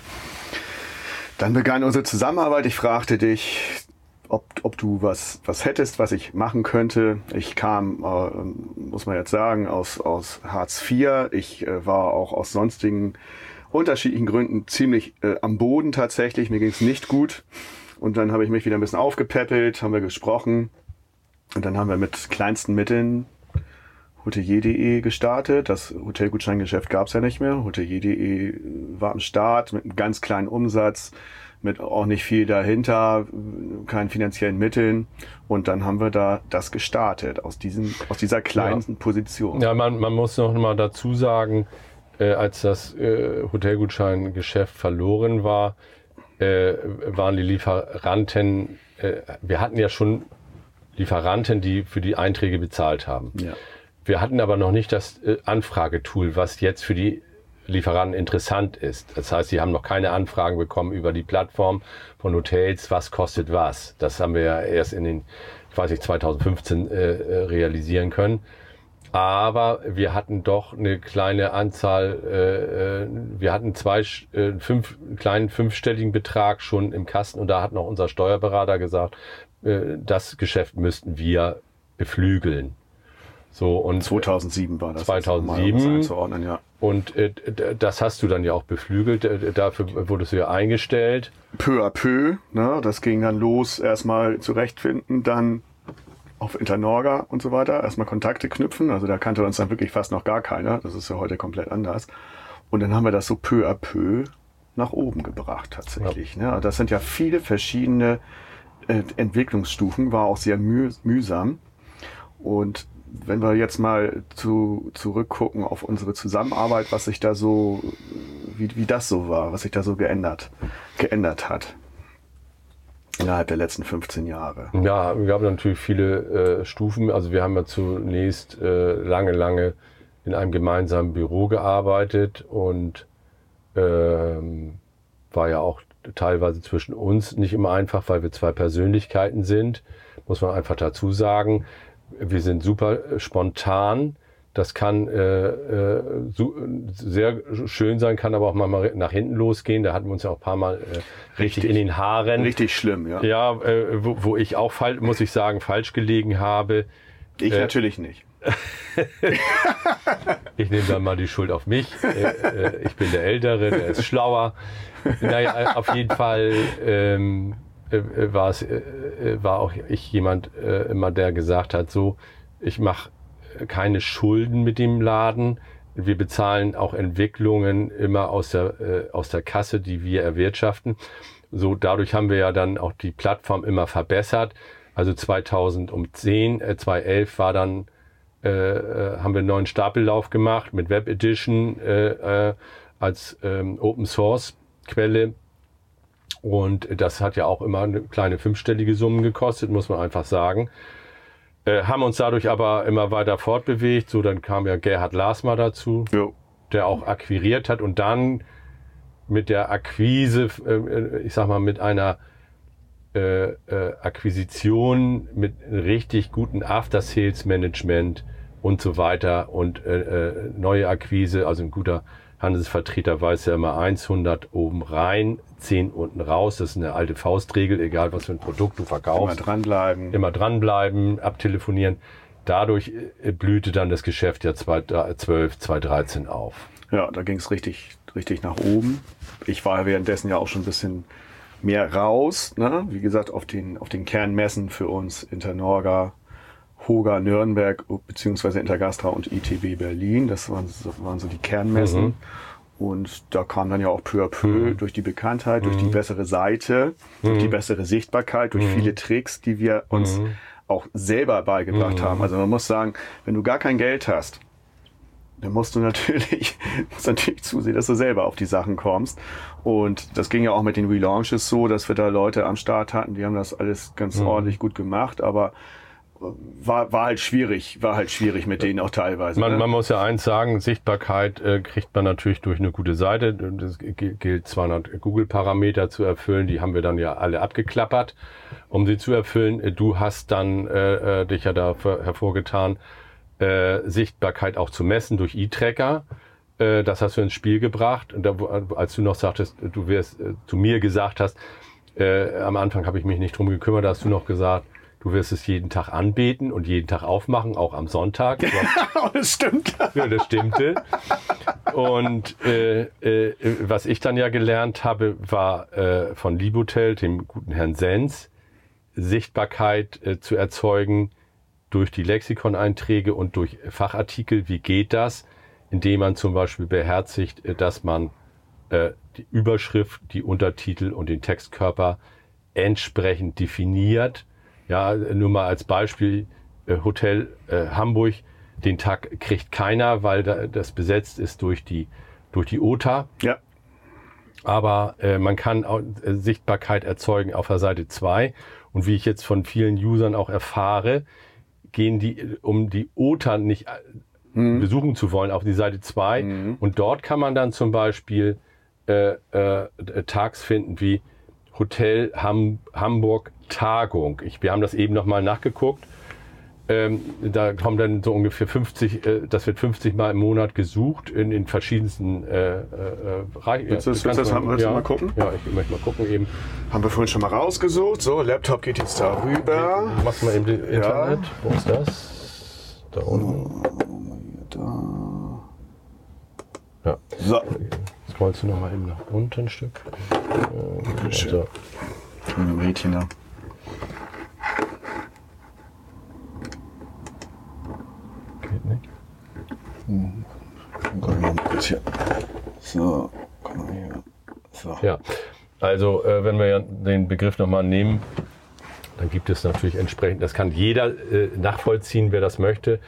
S2: Dann begann unsere Zusammenarbeit. Ich fragte dich, ob, ob du was, was hättest, was ich machen könnte. Ich kam, äh, muss man jetzt sagen, aus, aus Hartz IV. Ich äh, war auch aus sonstigen unterschiedlichen Gründen ziemlich äh, am Boden tatsächlich. Mir ging es nicht gut. Und dann habe ich mich wieder ein bisschen aufgepäppelt, haben wir gesprochen. Und dann haben wir mit kleinsten Mitteln hotelier.de gestartet. Das Hotelgutscheingeschäft gab es ja nicht mehr. Hotelier.de war am Start mit einem ganz kleinen Umsatz, mit auch nicht viel dahinter, keinen finanziellen Mitteln. Und dann haben wir da das gestartet aus, diesem, aus dieser kleinen Position.
S3: Ja, man, man muss noch mal dazu sagen, äh, als das äh, Hotelgutscheingeschäft verloren war, äh, waren die Lieferanten, äh, wir hatten ja schon Lieferanten, die für die Einträge bezahlt haben.
S2: Ja.
S3: Wir hatten aber noch nicht das äh, Anfragetool, was jetzt für die Lieferanten interessant ist. Das heißt, sie haben noch keine Anfragen bekommen über die Plattform von Hotels, was kostet was. Das haben wir ja erst in den, ich weiß nicht, 2015 äh, äh, realisieren können. Aber wir hatten doch eine kleine Anzahl, äh, äh, wir hatten zwei, äh, fünf, einen kleinen fünfstelligen Betrag schon im Kasten und da hat noch unser Steuerberater gesagt, äh, das Geschäft müssten wir beflügeln. So und
S2: 2007 war das.
S3: 2007.
S2: um mal was einzuordnen, ja.
S3: und äh, das hast du dann ja auch beflügelt. Äh, Dafür wurdest du ja eingestellt.
S2: peu à peu, ne, das ging dann los, erstmal zurechtfinden, dann auf Internorga und so weiter, erstmal Kontakte knüpfen, also da kannte uns dann wirklich fast noch gar keiner, das ist ja heute komplett anders. Und dann haben wir das so peu à peu nach oben gebracht tatsächlich. Ne? Das sind ja viele verschiedene äh, Entwicklungsstufen, war auch sehr müh mühsam. Und wenn wir jetzt mal zu, zurückgucken auf unsere Zusammenarbeit, was sich da so, wie, wie das so war, was sich da so geändert, geändert hat. Innerhalb der letzten 15 Jahre?
S3: Ja, wir haben natürlich viele äh, Stufen. Also wir haben ja zunächst äh, lange, lange in einem gemeinsamen Büro gearbeitet und ähm, war ja auch teilweise zwischen uns nicht immer einfach, weil wir zwei Persönlichkeiten sind, muss man einfach dazu sagen. Wir sind super spontan. Das kann äh, äh, so, sehr schön sein, kann aber auch mal nach hinten losgehen. Da hatten wir uns ja auch ein paar Mal äh, richtig, richtig in den Haaren.
S2: Richtig schlimm, ja.
S3: Ja, äh, wo, wo ich auch, muss ich sagen, falsch gelegen habe.
S2: Ich äh, natürlich nicht.
S3: ich nehme dann mal die Schuld auf mich. Äh, äh, ich bin der Ältere, der ist schlauer. Naja, auf jeden Fall ähm, äh, war es, äh, war auch ich jemand äh, immer, der gesagt hat, so, ich mache keine Schulden mit dem Laden. Wir bezahlen auch Entwicklungen immer aus der, äh, aus der Kasse, die wir erwirtschaften. So, dadurch haben wir ja dann auch die Plattform immer verbessert. Also 2010, äh, 2011 war dann äh, äh, haben wir einen neuen Stapellauf gemacht mit Web Edition äh, äh, als ähm, Open Source Quelle. Und das hat ja auch immer eine kleine fünfstellige Summe gekostet, muss man einfach sagen. Äh, haben uns dadurch aber immer weiter fortbewegt. So, dann kam ja Gerhard Lasmer dazu, jo. der auch akquiriert hat und dann mit der Akquise, äh, ich sag mal, mit einer äh, äh, Akquisition, mit richtig guten After-Sales-Management und so weiter und äh, äh, neue Akquise, also ein guter Handelsvertreter weiß ja immer 100 oben rein, 10 unten raus. Das ist eine alte Faustregel, egal was für ein Produkt du verkaufst.
S2: Immer dranbleiben.
S3: Immer dranbleiben, abtelefonieren. Dadurch äh, blühte dann das Geschäft ja 2012, 2013 auf.
S2: Ja, da ging es richtig, richtig nach oben. Ich war währenddessen ja auch schon ein bisschen mehr raus. Ne? Wie gesagt, auf den, auf den Kernmessen für uns Internorga, Hoga Nürnberg beziehungsweise Intergastra und ITB Berlin. Das waren so, waren so die Kernmessen. Mhm. Und da kam dann ja auch peu à peu mhm. durch die Bekanntheit, mhm. durch die mhm. bessere Seite, durch die mhm. bessere Sichtbarkeit, durch mhm. viele Tricks, die wir uns auch selber beigebracht haben. Also man muss sagen, wenn du gar kein Geld hast, dann musst du natürlich, musst natürlich zusehen, dass du selber auf die Sachen kommst. Und das ging ja auch mit den Relaunches so, dass wir da Leute am Start hatten, die haben das alles ganz ordentlich gut gemacht, aber war, war halt schwierig, war halt schwierig mit denen auch teilweise.
S3: Man, ne? man muss ja eins sagen, Sichtbarkeit äh, kriegt man natürlich durch eine gute Seite. Das gilt 200 Google-Parameter zu erfüllen, die haben wir dann ja alle abgeklappert, um sie zu erfüllen. Äh, du hast dann äh, äh, dich ja dafür hervorgetan, äh, Sichtbarkeit auch zu messen durch E-Tracker. Äh, das hast du ins Spiel gebracht. Und da, als du noch sagtest, du wirst äh, zu mir gesagt hast, äh, am Anfang habe ich mich nicht drum gekümmert, hast du noch gesagt, Du wirst es jeden Tag anbeten und jeden Tag aufmachen, auch am Sonntag.
S2: das stimmt.
S3: Ja, das stimmte. Und äh, äh, was ich dann ja gelernt habe, war äh, von Libotel, dem guten Herrn Sens, Sichtbarkeit äh, zu erzeugen durch die Lexikoneinträge und durch Fachartikel. Wie geht das? Indem man zum Beispiel beherzigt, äh, dass man äh, die Überschrift, die Untertitel und den Textkörper entsprechend definiert ja, nur mal als Beispiel, äh, Hotel äh, Hamburg, den Tag kriegt keiner, weil da, das besetzt ist durch die, durch die OTA.
S2: Ja.
S3: Aber äh, man kann auch, äh, Sichtbarkeit erzeugen auf der Seite 2. Und wie ich jetzt von vielen Usern auch erfahre, gehen die, um die OTA nicht mhm. besuchen zu wollen, auf die Seite 2. Mhm. Und dort kann man dann zum Beispiel äh, Tags finden wie Hotel Ham Hamburg Tagung. Ich, wir haben das eben nochmal nachgeguckt. Ähm, da kommen dann so ungefähr 50, äh, das wird 50 Mal im Monat gesucht in den verschiedensten äh, äh.
S2: Willst du das, willst haben, willst ja, mal gucken?
S3: Ja, ich möchte mal gucken eben.
S2: Haben wir vorhin schon mal rausgesucht. So, Laptop geht jetzt da rüber.
S3: Okay, machst mal eben Internet. Ja. Wo ist das? Da unten. Da. Ja. So. Scrollst du noch mal eben nach unten ein Stück.
S2: Äh, also. Mädchen da.
S3: Geht nicht.
S2: Hm. Hier. So, komm mal hier.
S3: So. Ja, also äh, wenn wir den Begriff nochmal nehmen, dann gibt es natürlich entsprechend, das kann jeder äh, nachvollziehen, wer das möchte.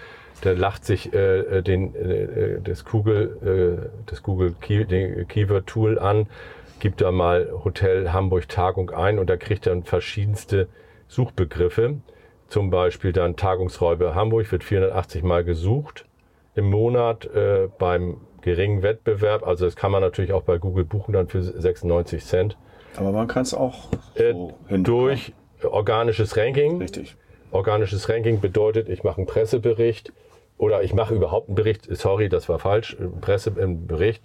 S3: Der lacht sich äh, äh den, äh, äh, das Google, äh, das Google Key, den Keyword Tool an gibt da mal Hotel Hamburg Tagung ein und da kriegt dann verschiedenste Suchbegriffe. Zum Beispiel dann Tagungsräuber Hamburg wird 480 Mal gesucht im Monat äh, beim geringen Wettbewerb. Also das kann man natürlich auch bei Google buchen dann für 96 Cent.
S2: Aber man kann es auch
S3: äh, so äh, durch organisches Ranking.
S2: Richtig.
S3: Organisches Ranking bedeutet, ich mache einen Pressebericht oder ich mache überhaupt einen Bericht. Sorry, das war falsch. Pressebericht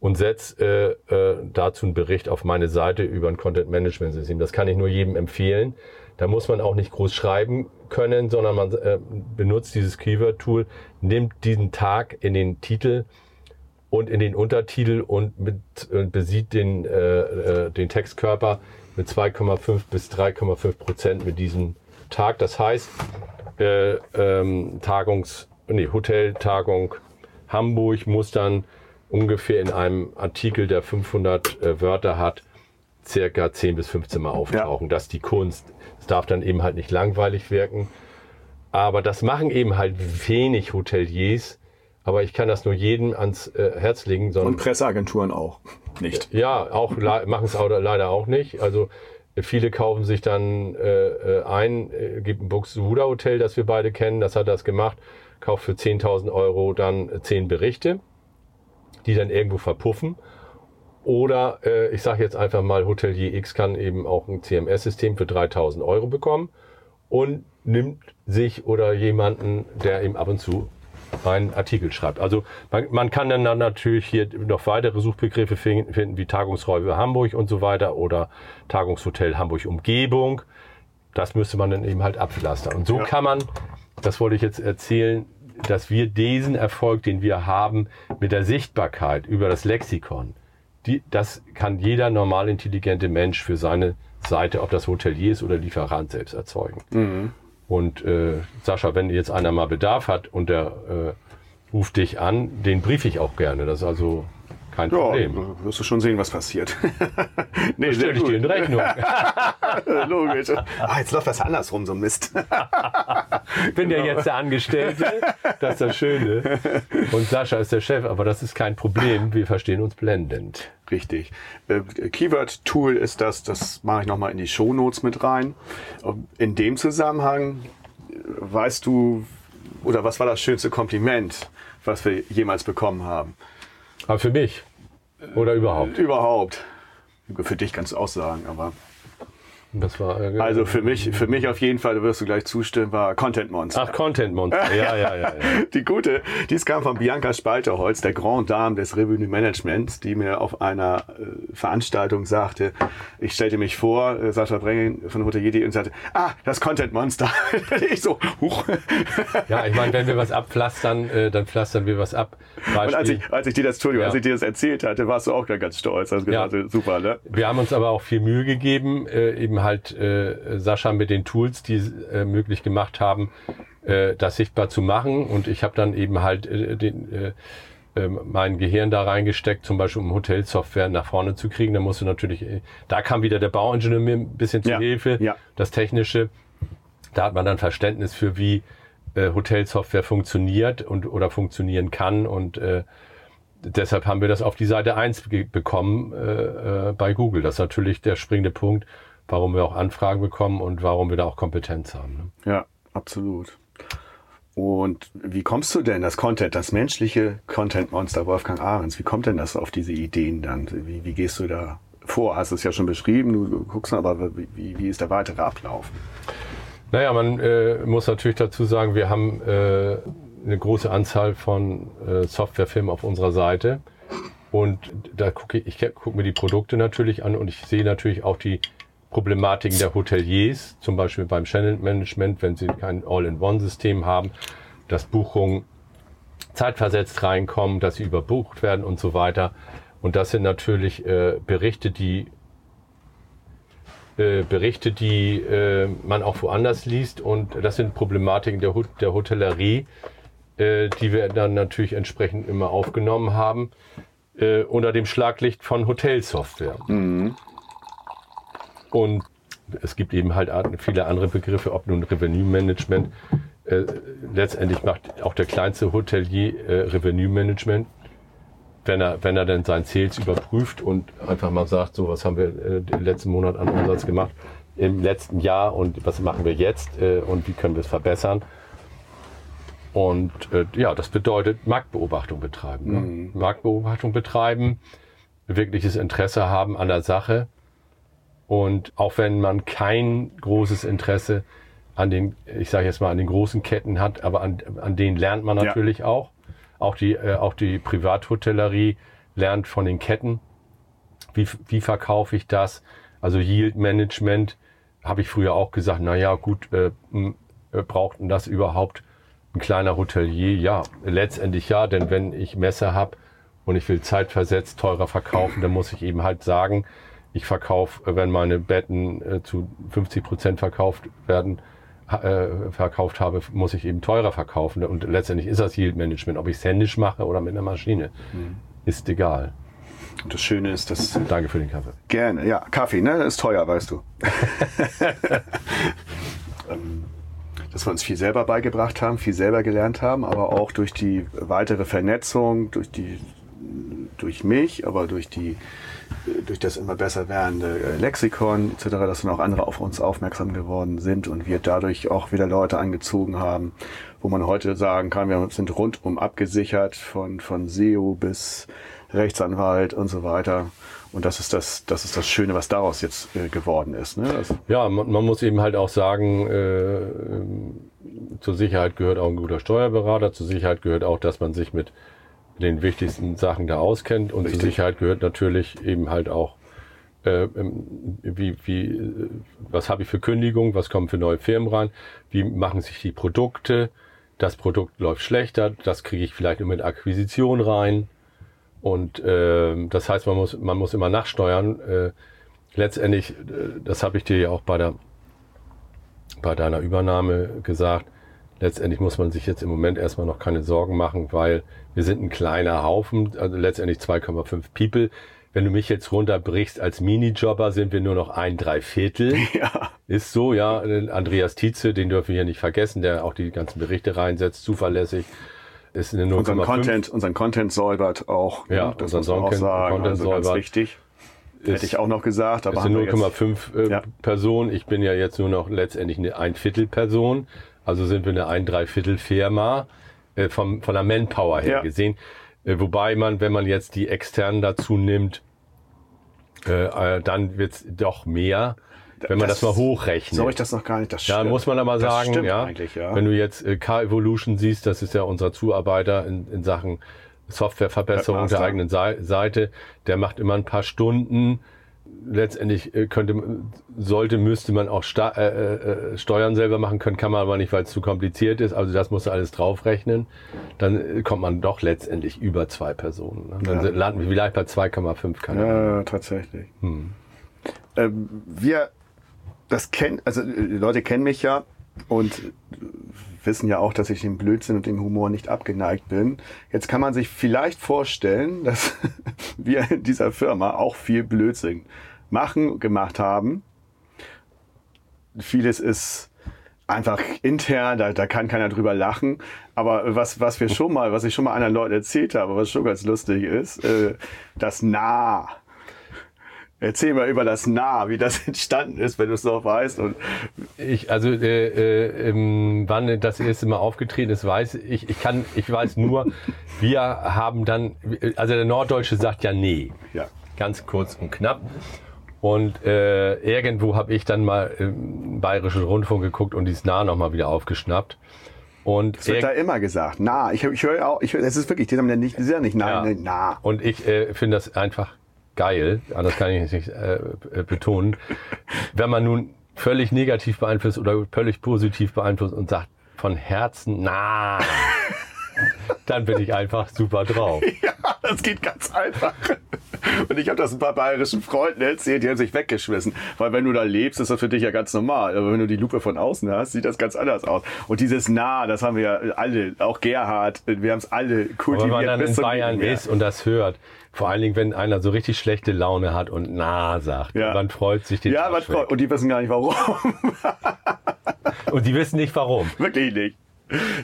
S3: und setze äh, äh, dazu einen Bericht auf meine Seite über ein Content Management System. Das kann ich nur jedem empfehlen. Da muss man auch nicht groß schreiben können, sondern man äh, benutzt dieses Keyword Tool, nimmt diesen Tag in den Titel und in den Untertitel und mit, äh, besieht den, äh, äh, den Textkörper mit 2,5 bis 3,5 Prozent mit diesem Tag. Das heißt, äh, ähm, Tagungs, nee, Hoteltagung Hamburg muss dann ungefähr in einem Artikel, der 500 äh, Wörter hat, circa 10 bis 15 Mal auftauchen. Ja. Das ist die Kunst. Es darf dann eben halt nicht langweilig wirken. Aber das machen eben halt wenig Hoteliers. Aber ich kann das nur jedem ans äh, Herz legen.
S2: Und Presseagenturen auch nicht.
S3: Ja, auch machen es leider auch nicht. Also viele kaufen sich dann äh, äh, ein, äh, gibt ein Buxtehude Hotel, das wir beide kennen, das hat das gemacht, kauft für 10.000 Euro dann äh, 10 Berichte die dann irgendwo verpuffen. Oder äh, ich sage jetzt einfach mal, Hotelier X kann eben auch ein CMS-System für 3000 Euro bekommen und nimmt sich oder jemanden, der ihm ab und zu einen Artikel schreibt. Also man, man kann dann, dann natürlich hier noch weitere Suchbegriffe finden, finden, wie Tagungsräume Hamburg und so weiter oder Tagungshotel Hamburg Umgebung. Das müsste man dann eben halt abpflastern. Und so ja. kann man, das wollte ich jetzt erzählen, dass wir diesen Erfolg, den wir haben mit der Sichtbarkeit über das Lexikon, die, das kann jeder normal intelligente Mensch für seine Seite, ob das Hotelier ist oder Lieferant selbst erzeugen. Mhm. Und äh, Sascha, wenn jetzt einer mal Bedarf hat und der äh, ruft dich an, den brief ich auch gerne. Das ist also kein ja, Problem.
S2: Wirst du schon sehen, was passiert.
S3: nee, stelle ich dir in Rechnung.
S2: Logisch. Ah, jetzt läuft das andersrum, so ein Mist.
S3: Bin ja jetzt der Angestellte. Das ist das Schöne. Und Sascha ist der Chef, aber das ist kein Problem. Wir verstehen uns blendend.
S2: Richtig. Äh, Keyword Tool ist das, das mache ich nochmal in die Show Notes mit rein. In dem Zusammenhang, weißt du, oder was war das schönste Kompliment, was wir jemals bekommen haben?
S3: Aber für mich? Oder überhaupt?
S2: Überhaupt. Für dich kannst du auch sagen, aber
S3: war, äh,
S2: also für mich, für mich auf jeden Fall, du wirst du gleich zustimmen, war Content Monster.
S3: Ach, Content Monster, ja, ja, ja. ja.
S2: die gute, dies kam von Bianca Spalterholz, der Grand Dame des Revenue Managements, die mir auf einer äh, Veranstaltung sagte, ich stellte mich vor, äh, Sascha Brenging von Hotelier und sagte, ah, das Content Monster. ich so, huch.
S3: ja, ich meine, wenn wir was abpflastern, äh, dann pflastern wir was ab.
S2: Beispiel, und als ich, als ich dir das, Entschuldigung, ja. als ich dir das erzählt hatte, warst du auch ganz stolz. Also ja. super, ne?
S3: Wir haben uns aber auch viel Mühe gegeben, äh, eben halt äh, Sascha mit den Tools, die äh, möglich gemacht haben, äh, das sichtbar zu machen. Und ich habe dann eben halt äh, den, äh, äh, mein Gehirn da reingesteckt, zum Beispiel um Hotelsoftware nach vorne zu kriegen. Da musste natürlich, äh, da kam wieder der Bauingenieur mir ein bisschen zu ja, Hilfe, ja. das Technische. Da hat man dann Verständnis für, wie äh, Hotelsoftware funktioniert und oder funktionieren kann und äh, deshalb haben wir das auf die Seite 1 bekommen äh, äh, bei Google. Das ist natürlich der springende Punkt warum wir auch Anfragen bekommen und warum wir da auch Kompetenz haben.
S2: Ne? Ja, absolut. Und wie kommst du denn, das Content, das menschliche Content-Monster Wolfgang Ahrens, wie kommt denn das auf diese Ideen dann? Wie, wie gehst du da vor? Hast du es ja schon beschrieben, du guckst aber, wie, wie ist der weitere Ablauf?
S3: Naja, man äh, muss natürlich dazu sagen, wir haben äh, eine große Anzahl von äh, Softwarefirmen auf unserer Seite. Und da gucke ich, ich gucke mir die Produkte natürlich an und ich sehe natürlich auch die Problematiken der Hoteliers, zum Beispiel beim Channel Management, wenn sie kein All-in-One-System haben, dass Buchungen zeitversetzt reinkommen, dass sie überbucht werden und so weiter. Und das sind natürlich äh, Berichte, die äh, Berichte, die äh, man auch woanders liest. Und das sind Problematiken der, der Hotellerie, äh, die wir dann natürlich entsprechend immer aufgenommen haben, äh, unter dem Schlaglicht von Hotelsoftware. Mhm. Und es gibt eben halt viele andere Begriffe, ob nun Revenue Management. Äh, letztendlich macht auch der kleinste Hotelier äh, Revenue Management. wenn er, wenn er denn sein Sales überprüft und einfach mal sagt, so was haben wir äh, den letzten Monat an Umsatz gemacht im letzten Jahr und was machen wir jetzt äh, und wie können wir es verbessern. Und äh, ja, das bedeutet Marktbeobachtung betreiben. Ne?
S2: Mhm.
S3: Marktbeobachtung betreiben, wirkliches Interesse haben an der Sache. Und auch wenn man kein großes Interesse an den, ich sage jetzt mal, an den großen Ketten hat, aber an, an denen lernt man
S2: Ja.
S3: natürlich auch. Auch die, äh, auch die Privathotellerie lernt von den Ketten. Wie, wie verkaufe ich das? Also Yield Management habe ich früher auch gesagt, na ja, gut, äh, äh, braucht denn das überhaupt ein kleiner Hotelier? Ja, letztendlich ja, denn wenn ich Messe habe und ich will zeitversetzt teurer verkaufen, dann muss ich eben halt sagen, ich verkaufe, äh, wenn meine Betten äh, zu 50 Prozent verkauft werden, äh, verkauft habe, muss ich eben teurer verkaufen. Und letztendlich ist das Yield Management, ob ich es händisch mache oder mit einer Maschine, ist egal.
S2: Und das Schöne ist, dass
S3: Danke für den Kaffee.
S2: Gerne, ja. Kaffee, ne? Ist teuer, weißt du. Ähm, Dass wir uns viel selber beigebracht haben, viel selber gelernt haben, aber auch durch die weitere Vernetzung, durch die, durch mich, aber durch die, durch das immer besser werdende äh, Lexikon etc., dass dann auch andere auf uns aufmerksam geworden sind und wir dadurch auch wieder Leute angezogen haben, wo man heute sagen kann, wir sind rundum abgesichert von, von SEO bis Rechtsanwalt und so weiter. Und das ist das, das ist das Schöne, was daraus jetzt äh, geworden ist. Ne? Also,
S3: Ja, man, man muss eben halt auch sagen, äh, zur Sicherheit gehört auch ein guter Steuerberater, zur Sicherheit gehört auch, dass man sich mit den wichtigsten Sachen da auskennt und
S2: Richtig.
S3: zur Sicherheit gehört natürlich eben halt auch, äh, wie, wie, äh, was habe ich für Kündigungen, was kommen für neue Firmen rein, wie machen sich die Produkte, das Produkt läuft schlechter, das kriege ich vielleicht nur mit Akquisition rein. Und ähm, das heißt, man muss, man muss immer nachsteuern. Äh, letztendlich, äh, das habe ich dir ja auch bei der bei deiner Übernahme gesagt, letztendlich muss man sich jetzt im Moment erstmal noch keine Sorgen machen, weil wir sind ein kleiner Haufen, also letztendlich 2,5 People. Wenn du mich jetzt runterbrichst als Minijobber, sind wir nur noch ein Dreiviertel.
S2: ja.
S3: Ist so, ja. Andreas Tietze, den dürfen wir hier nicht vergessen, der auch die ganzen Berichte reinsetzt, zuverlässig. Ist eine 0,5.
S2: Unseren Content, unseren Content säubert auch.
S3: Ja,
S2: ne? das
S3: unseren
S2: muss man auch sagen.
S3: Content
S2: also ganz
S3: säubert.
S2: wichtig.
S3: Ist-
S2: Hätte ich auch noch gesagt, aber
S3: ist eine
S2: wir jetzt,
S3: 0,5 äh,
S2: Ja.
S3: Person. Ich bin ja jetzt nur noch letztendlich eine ein Viertel Person. Also sind wir eine ein Dreiviertel Firma äh, vom, von der Manpower her
S2: Ja.
S3: gesehen. Äh, wobei man, wenn man jetzt die externen dazu nimmt, äh, äh, dann wird's doch mehr, wenn man das,
S2: Das-
S3: mal hochrechnet.
S2: so habe ich das noch gar nicht. Das
S3: Ja,
S2: stimmt.
S3: muss man aber sagen, ja,
S2: ja.
S3: wenn du jetzt äh, K-Evolution siehst, das ist ja unser Zuarbeiter in, in Sachen Softwareverbesserung der eigenen Sei- Seite, der macht immer ein paar Stunden. Letztendlich äh, könnte, sollte, müsste man auch Sta äh, äh, Steuern selber machen können, kann man aber nicht, weil es zu kompliziert ist. Also das muss alles draufrechnen. Dann äh, kommt man doch letztendlich über zwei Personen. Ne? Dann
S2: Ja.
S3: landen wir vielleicht bei 2,5 keine Ahnung.
S2: Ja, tatsächlich.
S3: Hm.
S2: Ähm, wir, das kennen, also äh, die Leute kennen mich ja und äh, wissen ja auch, dass ich dem Blödsinn und dem Humor nicht abgeneigt bin. Jetzt kann man sich vielleicht vorstellen, dass wir in dieser Firma auch viel Blödsinn machen, gemacht haben. Vieles ist einfach intern, da, da kann keiner drüber lachen. Aber was, was wir schon mal, was ich schon mal anderen Leuten erzählt habe, was schon ganz lustig ist, äh, das Nah. Erzähl mal über das Nah, wie das entstanden ist, wenn du es noch weißt. Und
S3: Ich, also äh, äh, ähm, wann das erste Mal aufgetreten ist, weiß ich. Ich kann, ich weiß nur, wir haben dann, also der Norddeutsche sagt ja nee,
S2: ja,
S3: ganz kurz und knapp. Und äh, irgendwo habe ich dann mal im Bayerischen Rundfunk geguckt und dieses Nah nochmal wieder aufgeschnappt. Und
S2: es wird da immer gesagt. Nah. Ich, ich höre auch, ich höre, es ist wirklich, die haben ja nicht, die sind ja nicht nah,
S3: Ja.
S2: nee, nah.
S3: Und ich äh, finde das einfach geil, anders kann ich es nicht äh, äh, betonen, wenn man nun völlig negativ beeinflusst oder völlig positiv beeinflusst und sagt von Herzen, na, dann bin ich einfach super drauf.
S2: Ja, das geht ganz einfach. Und ich habe das ein paar bayerischen Freunden erzählt, die haben sich weggeschmissen. Weil wenn du da lebst, ist das für dich ja ganz normal. Aber wenn du die Lupe von außen hast, sieht das ganz anders aus. Und dieses Nah, das haben wir ja alle, auch Gerhard, wir haben es alle
S3: Aber
S2: kultiviert.
S3: wenn man dann in Bayern ist und das hört, vor allen Dingen, wenn einer so richtig schlechte Laune hat und na sagt,
S2: Ja.
S3: man freut sich den
S2: Ja,
S3: weg.
S2: freut. Und die wissen gar nicht warum.
S3: Und die wissen nicht warum.
S2: Wirklich nicht.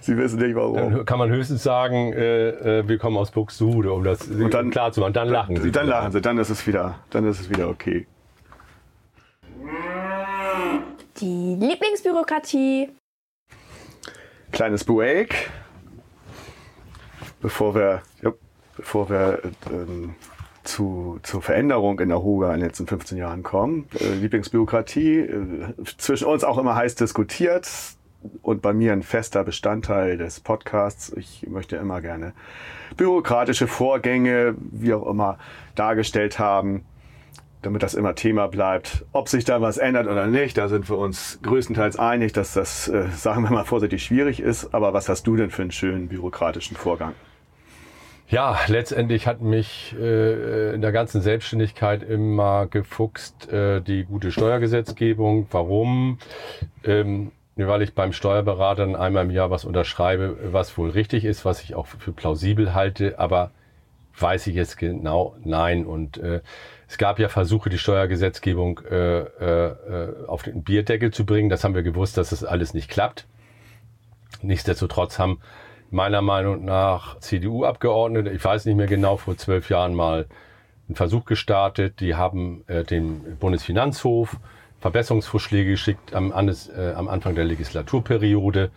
S2: Sie wissen nicht warum.
S3: Dann kann man höchstens sagen, äh, äh, wir kommen aus Buxtehude, um das
S2: dann-
S3: klar zu machen. Dann lachen Sie.
S2: Dann lachen sie, dann ist es wieder, dann ist es wieder okay.
S4: Die Lieblingsbürokratie.
S2: Kleines Break, bevor wir, ja, bevor wir ähm, zu, zur Veränderung in der Hoga in den letzten 15 Jahren kommen. Äh, Lieblingsbürokratie, äh, zwischen uns auch immer heiß diskutiert und bei mir ein fester Bestandteil des Podcasts. Ich möchte immer gerne bürokratische Vorgänge, wie auch immer, dargestellt haben damit das immer Thema bleibt. Ob sich da was ändert oder nicht, da sind wir uns größtenteils einig, dass das, äh, sagen wir mal vorsichtig, schwierig ist. Aber was hast du denn für einen schönen bürokratischen Vorgang?
S3: Ja, letztendlich hat mich äh, in der ganzen Selbstständigkeit immer gefuchst äh, die gute Steuergesetzgebung. Warum? Ähm, weil ich beim Steuerberater einmal im Jahr was unterschreibe, was wohl richtig ist, was ich auch für plausibel halte, aber weiß ich jetzt genau? Nein. Und äh, es gab ja Versuche, die Steuergesetzgebung äh, äh, auf den Bierdeckel zu bringen. Das haben wir gewusst, dass das alles nicht klappt. Nichtsdestotrotz haben meiner Meinung nach CDU-Abgeordnete, ich weiß nicht mehr genau, vor zwölf Jahren mal einen Versuch gestartet. Die haben äh, den Bundesfinanzhof Verbesserungsvorschläge geschickt am, Andes, äh, am Anfang der Legislaturperiode.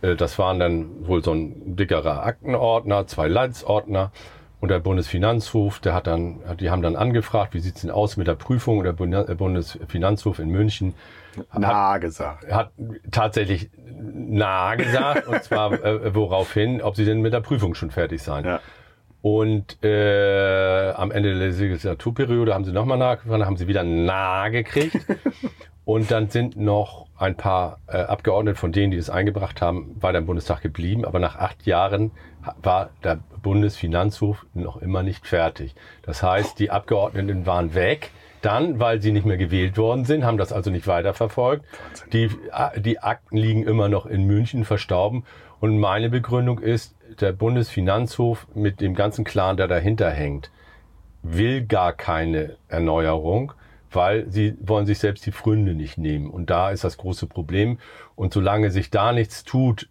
S3: Äh, das waren dann wohl so ein dickerer Aktenordner, zwei Leitsordner. Und der Bundesfinanzhof, der hat dann, die haben dann angefragt, wie sieht's denn aus mit der Prüfung? Und der der Bundesfinanzhof in München
S2: Na gesagt.
S3: hat tatsächlich na gesagt, und zwar äh, woraufhin, ob sie denn mit der Prüfung schon fertig seien.
S2: Ja.
S3: Und äh, am Ende der Legislaturperiode haben sie nochmal nachgefragt, dann haben sie wieder na gekriegt. und dann sind noch ein paar äh, Abgeordnete von denen, die das eingebracht haben, weiter im Bundestag geblieben. Aber nach acht Jahren war der Bundesfinanzhof noch immer nicht fertig. Das heißt, die Abgeordneten waren weg. Dann, weil sie nicht mehr gewählt worden sind, haben das also nicht weiterverfolgt. Die, äh, die Akten liegen immer noch in München verstauben. Und meine Begründung ist, der Bundesfinanzhof mit dem ganzen Clan, der dahinter hängt, will gar keine Erneuerung, weil sie wollen sich selbst die Pfründe nicht nehmen. Und da ist das große Problem. Und solange sich da nichts tut,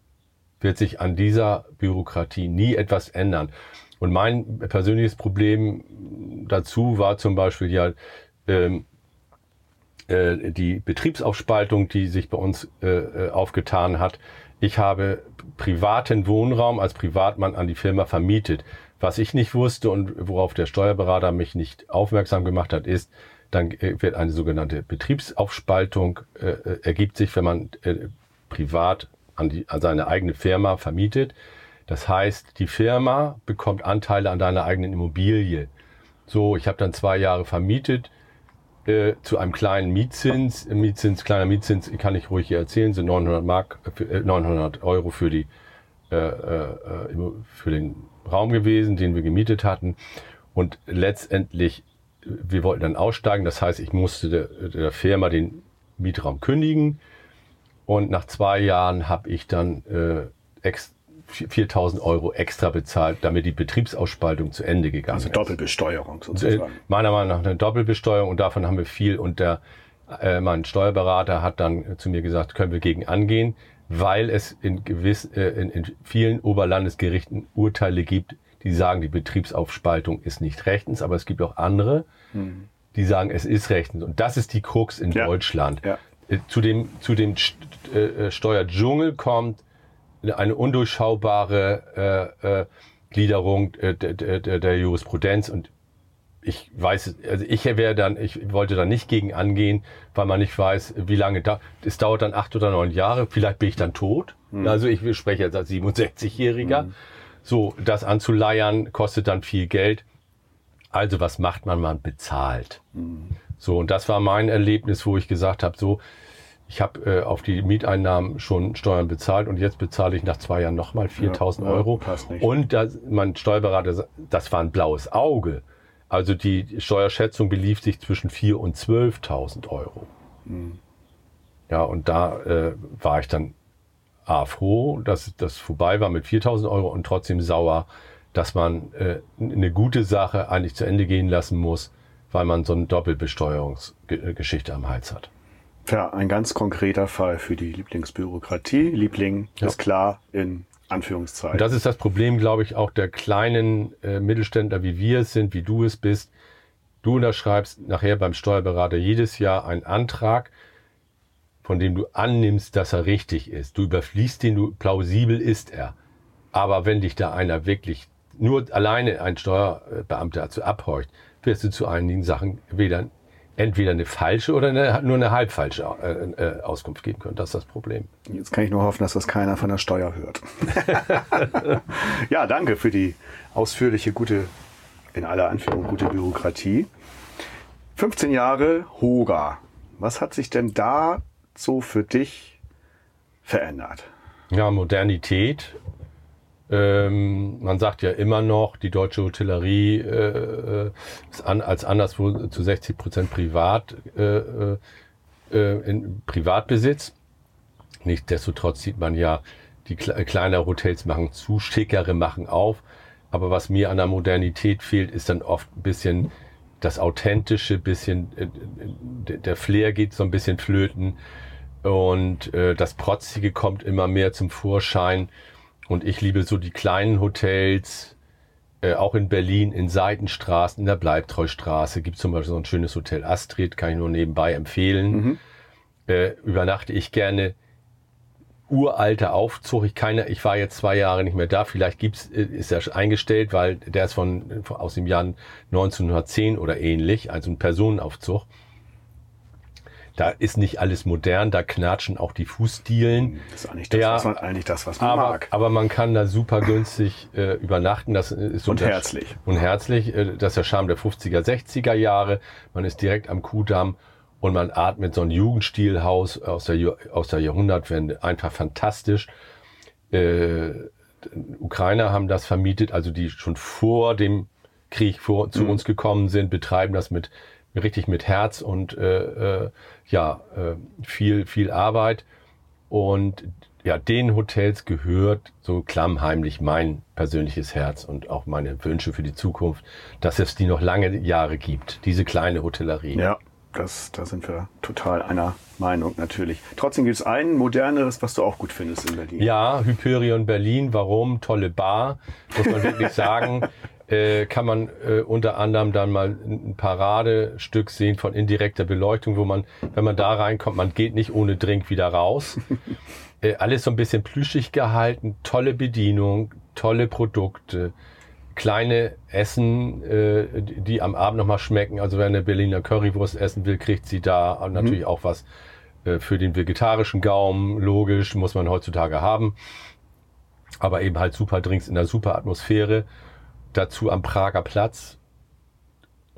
S3: wird sich an dieser Bürokratie nie etwas ändern. Und mein persönliches Problem dazu war zum Beispiel ja ähm, äh, die Betriebsaufspaltung, die sich bei uns äh, äh, aufgetan hat. Ich habe privaten Wohnraum als Privatmann an die Firma vermietet. Was ich nicht wusste und worauf der Steuerberater mich nicht aufmerksam gemacht hat, ist, dann äh, wird eine sogenannte Betriebsaufspaltung äh, äh, ergibt sich, wenn man äh, privat an, die, an seine eigene Firma vermietet. Das heißt, die Firma bekommt Anteile an deiner eigenen Immobilie. So, ich habe dann zwei Jahre vermietet äh, zu einem kleinen Mietzins. Mietzins, kleiner Mietzins, kann ich ruhig hier erzählen, sind 900 Mark, für, äh, 900 Euro für die äh, für den Raum gewesen, den wir gemietet hatten. Und letztendlich, wir wollten dann aussteigen. Das heißt, ich musste der, der Firma den Mietraum kündigen. Und nach zwei Jahren habe ich dann äh, 4000 Euro extra bezahlt, damit die Betriebsausspaltung zu Ende gegangen
S2: Also
S3: ist.
S2: Doppelbesteuerung
S3: Äh,
S2: sozusagen.
S3: meiner Meinung nach eine Doppelbesteuerung und davon haben wir viel. Und der, äh, mein Steuerberater hat dann äh, zu mir gesagt, können wir gegen angehen, weil es in, gewiss, äh, in, in vielen Oberlandesgerichten Urteile gibt, die sagen, die Betriebsaufspaltung ist nicht rechtens, aber es gibt auch andere, die sagen, es ist rechtens. Und das ist die Krux in
S2: Ja.
S3: Deutschland.
S2: Ja.
S3: Äh, Zu dem, zu dem äh, Steuerdschungel kommt eine undurchschaubare äh, äh, Gliederung äh, der, der, der Jurisprudenz und ich weiß, also ich wäre dann, ich wollte da nicht gegen angehen, weil man nicht weiß, wie lange da. Es dauert dann acht oder neun Jahre, vielleicht bin ich dann tot. Also ich spreche jetzt als 67-Jähriger. So, das anzuleiern kostet dann viel Geld. Also was macht man? Man bezahlt. So, und das war mein Erlebnis, wo ich gesagt habe, so, ich habe äh, auf die Mieteinnahmen schon Steuern bezahlt und jetzt bezahle ich nach zwei Jahren nochmal 4000
S2: Ja,
S3: Euro. Und das, mein Steuerberater, das war ein blaues Auge. Also die Steuerschätzung belief sich zwischen 4.000 und 12.000 Euro. Ja, und da äh, war ich dann A, froh, dass das vorbei war mit 4.000 Euro und trotzdem sauer, dass man äh, eine gute Sache eigentlich zu Ende gehen lassen muss, weil man so eine Doppelbesteuerungsgeschichte am Hals hat.
S2: Ja, ein ganz konkreter Fall für die Lieblingsbürokratie. Liebling
S3: Ja.
S2: ist klar in Anführungszeichen.
S3: Und das ist das Problem, glaube ich, auch der kleinen äh, Mittelständler, wie wir es sind, wie du es bist. Du unterschreibst nachher beim Steuerberater jedes Jahr einen Antrag, von dem du annimmst, dass er richtig ist. Du überfließt den, du plausibel ist er. Aber wenn dich da einer wirklich nur alleine ein Steuerbeamter dazu abhorcht, wirst du zu einigen Sachen weder entweder eine falsche oder eine, nur eine halbfalsche äh, äh, Auskunft geben können. Das ist das Problem.
S2: Jetzt kann ich nur hoffen, dass das keiner von der Steuer hört. ja, danke für die ausführliche, gute, in aller Anführung, gute Bürokratie. 15 Jahre Hoga. Was hat sich denn da so für dich verändert?
S3: Ja, Modernität. Ähm, man sagt ja immer noch, die deutsche Hotellerie äh, äh, ist an, als anderswo zu 60 Prozent privat äh, äh, äh, in Privatbesitz. Nichtsdestotrotz sieht man ja, die kle kleinere Hotels machen zu, schickere machen auf. Aber was mir an der Modernität fehlt, ist dann oft ein bisschen das Authentische, bisschen äh, äh, der Flair geht so ein bisschen flöten und äh, das Protzige kommt immer mehr zum Vorschein. Und ich liebe so die kleinen Hotels, äh, auch in Berlin, in Seitenstraßen, in der Bleibtreustraße gibt zum Beispiel so ein schönes Hotel Astrid, kann ich nur nebenbei empfehlen. Äh, übernachte ich gerne uralter Aufzug. Ich keine, ich war jetzt zwei Jahre nicht mehr da. Vielleicht gibt's, äh, ist er eingestellt, weil der ist von aus dem Jahr 1910 oder ähnlich, also ein Personenaufzug. Da ist nicht alles modern, da knatschen auch die Fußdielen.
S2: Das ist eigentlich das,
S3: Ja,
S2: was man, eigentlich das, was man
S3: Aber,
S2: mag.
S3: aber man kann da super günstig äh, übernachten. Das ist so
S2: Und herzlich.
S3: Und herzlich. Äh, das ist der Charme der 50er, 60er Jahre. Man ist direkt am Kudamm und man atmet so ein Jugendstilhaus aus der, aus der Jahrhundertwende. Einfach fantastisch. Äh, Ukrainer haben das vermietet, also die schon vor dem Krieg vor,
S2: Mhm.
S3: zu uns gekommen sind, betreiben das mit richtig mit Herz und äh, äh, ja äh, viel viel Arbeit und ja den Hotels gehört so klammheimlich mein persönliches Herz und auch meine Wünsche für die Zukunft, dass es die noch lange Jahre gibt, diese kleine Hotellerie.
S2: Ja, das, da sind wir total einer Meinung natürlich. Trotzdem gibt es ein moderneres, was du auch gut findest in Berlin.
S3: Ja, Hyperion Berlin, warum? Tolle Bar, muss man wirklich sagen. Äh, kann man äh, unter anderem dann mal ein Paradestück sehen von indirekter Beleuchtung, wo man, wenn man da reinkommt, man geht nicht ohne Drink wieder raus. äh, alles so ein bisschen plüschig gehalten, tolle Bedienung, tolle Produkte, kleine Essen, äh, die am Abend nochmal schmecken. Also wer eine Berliner Currywurst essen will, kriegt sie da. Und natürlich auch was äh, für den vegetarischen Gaumen, logisch, muss man heutzutage haben. Aber eben halt super Drinks in der super Atmosphäre. Dazu am Prager Platz.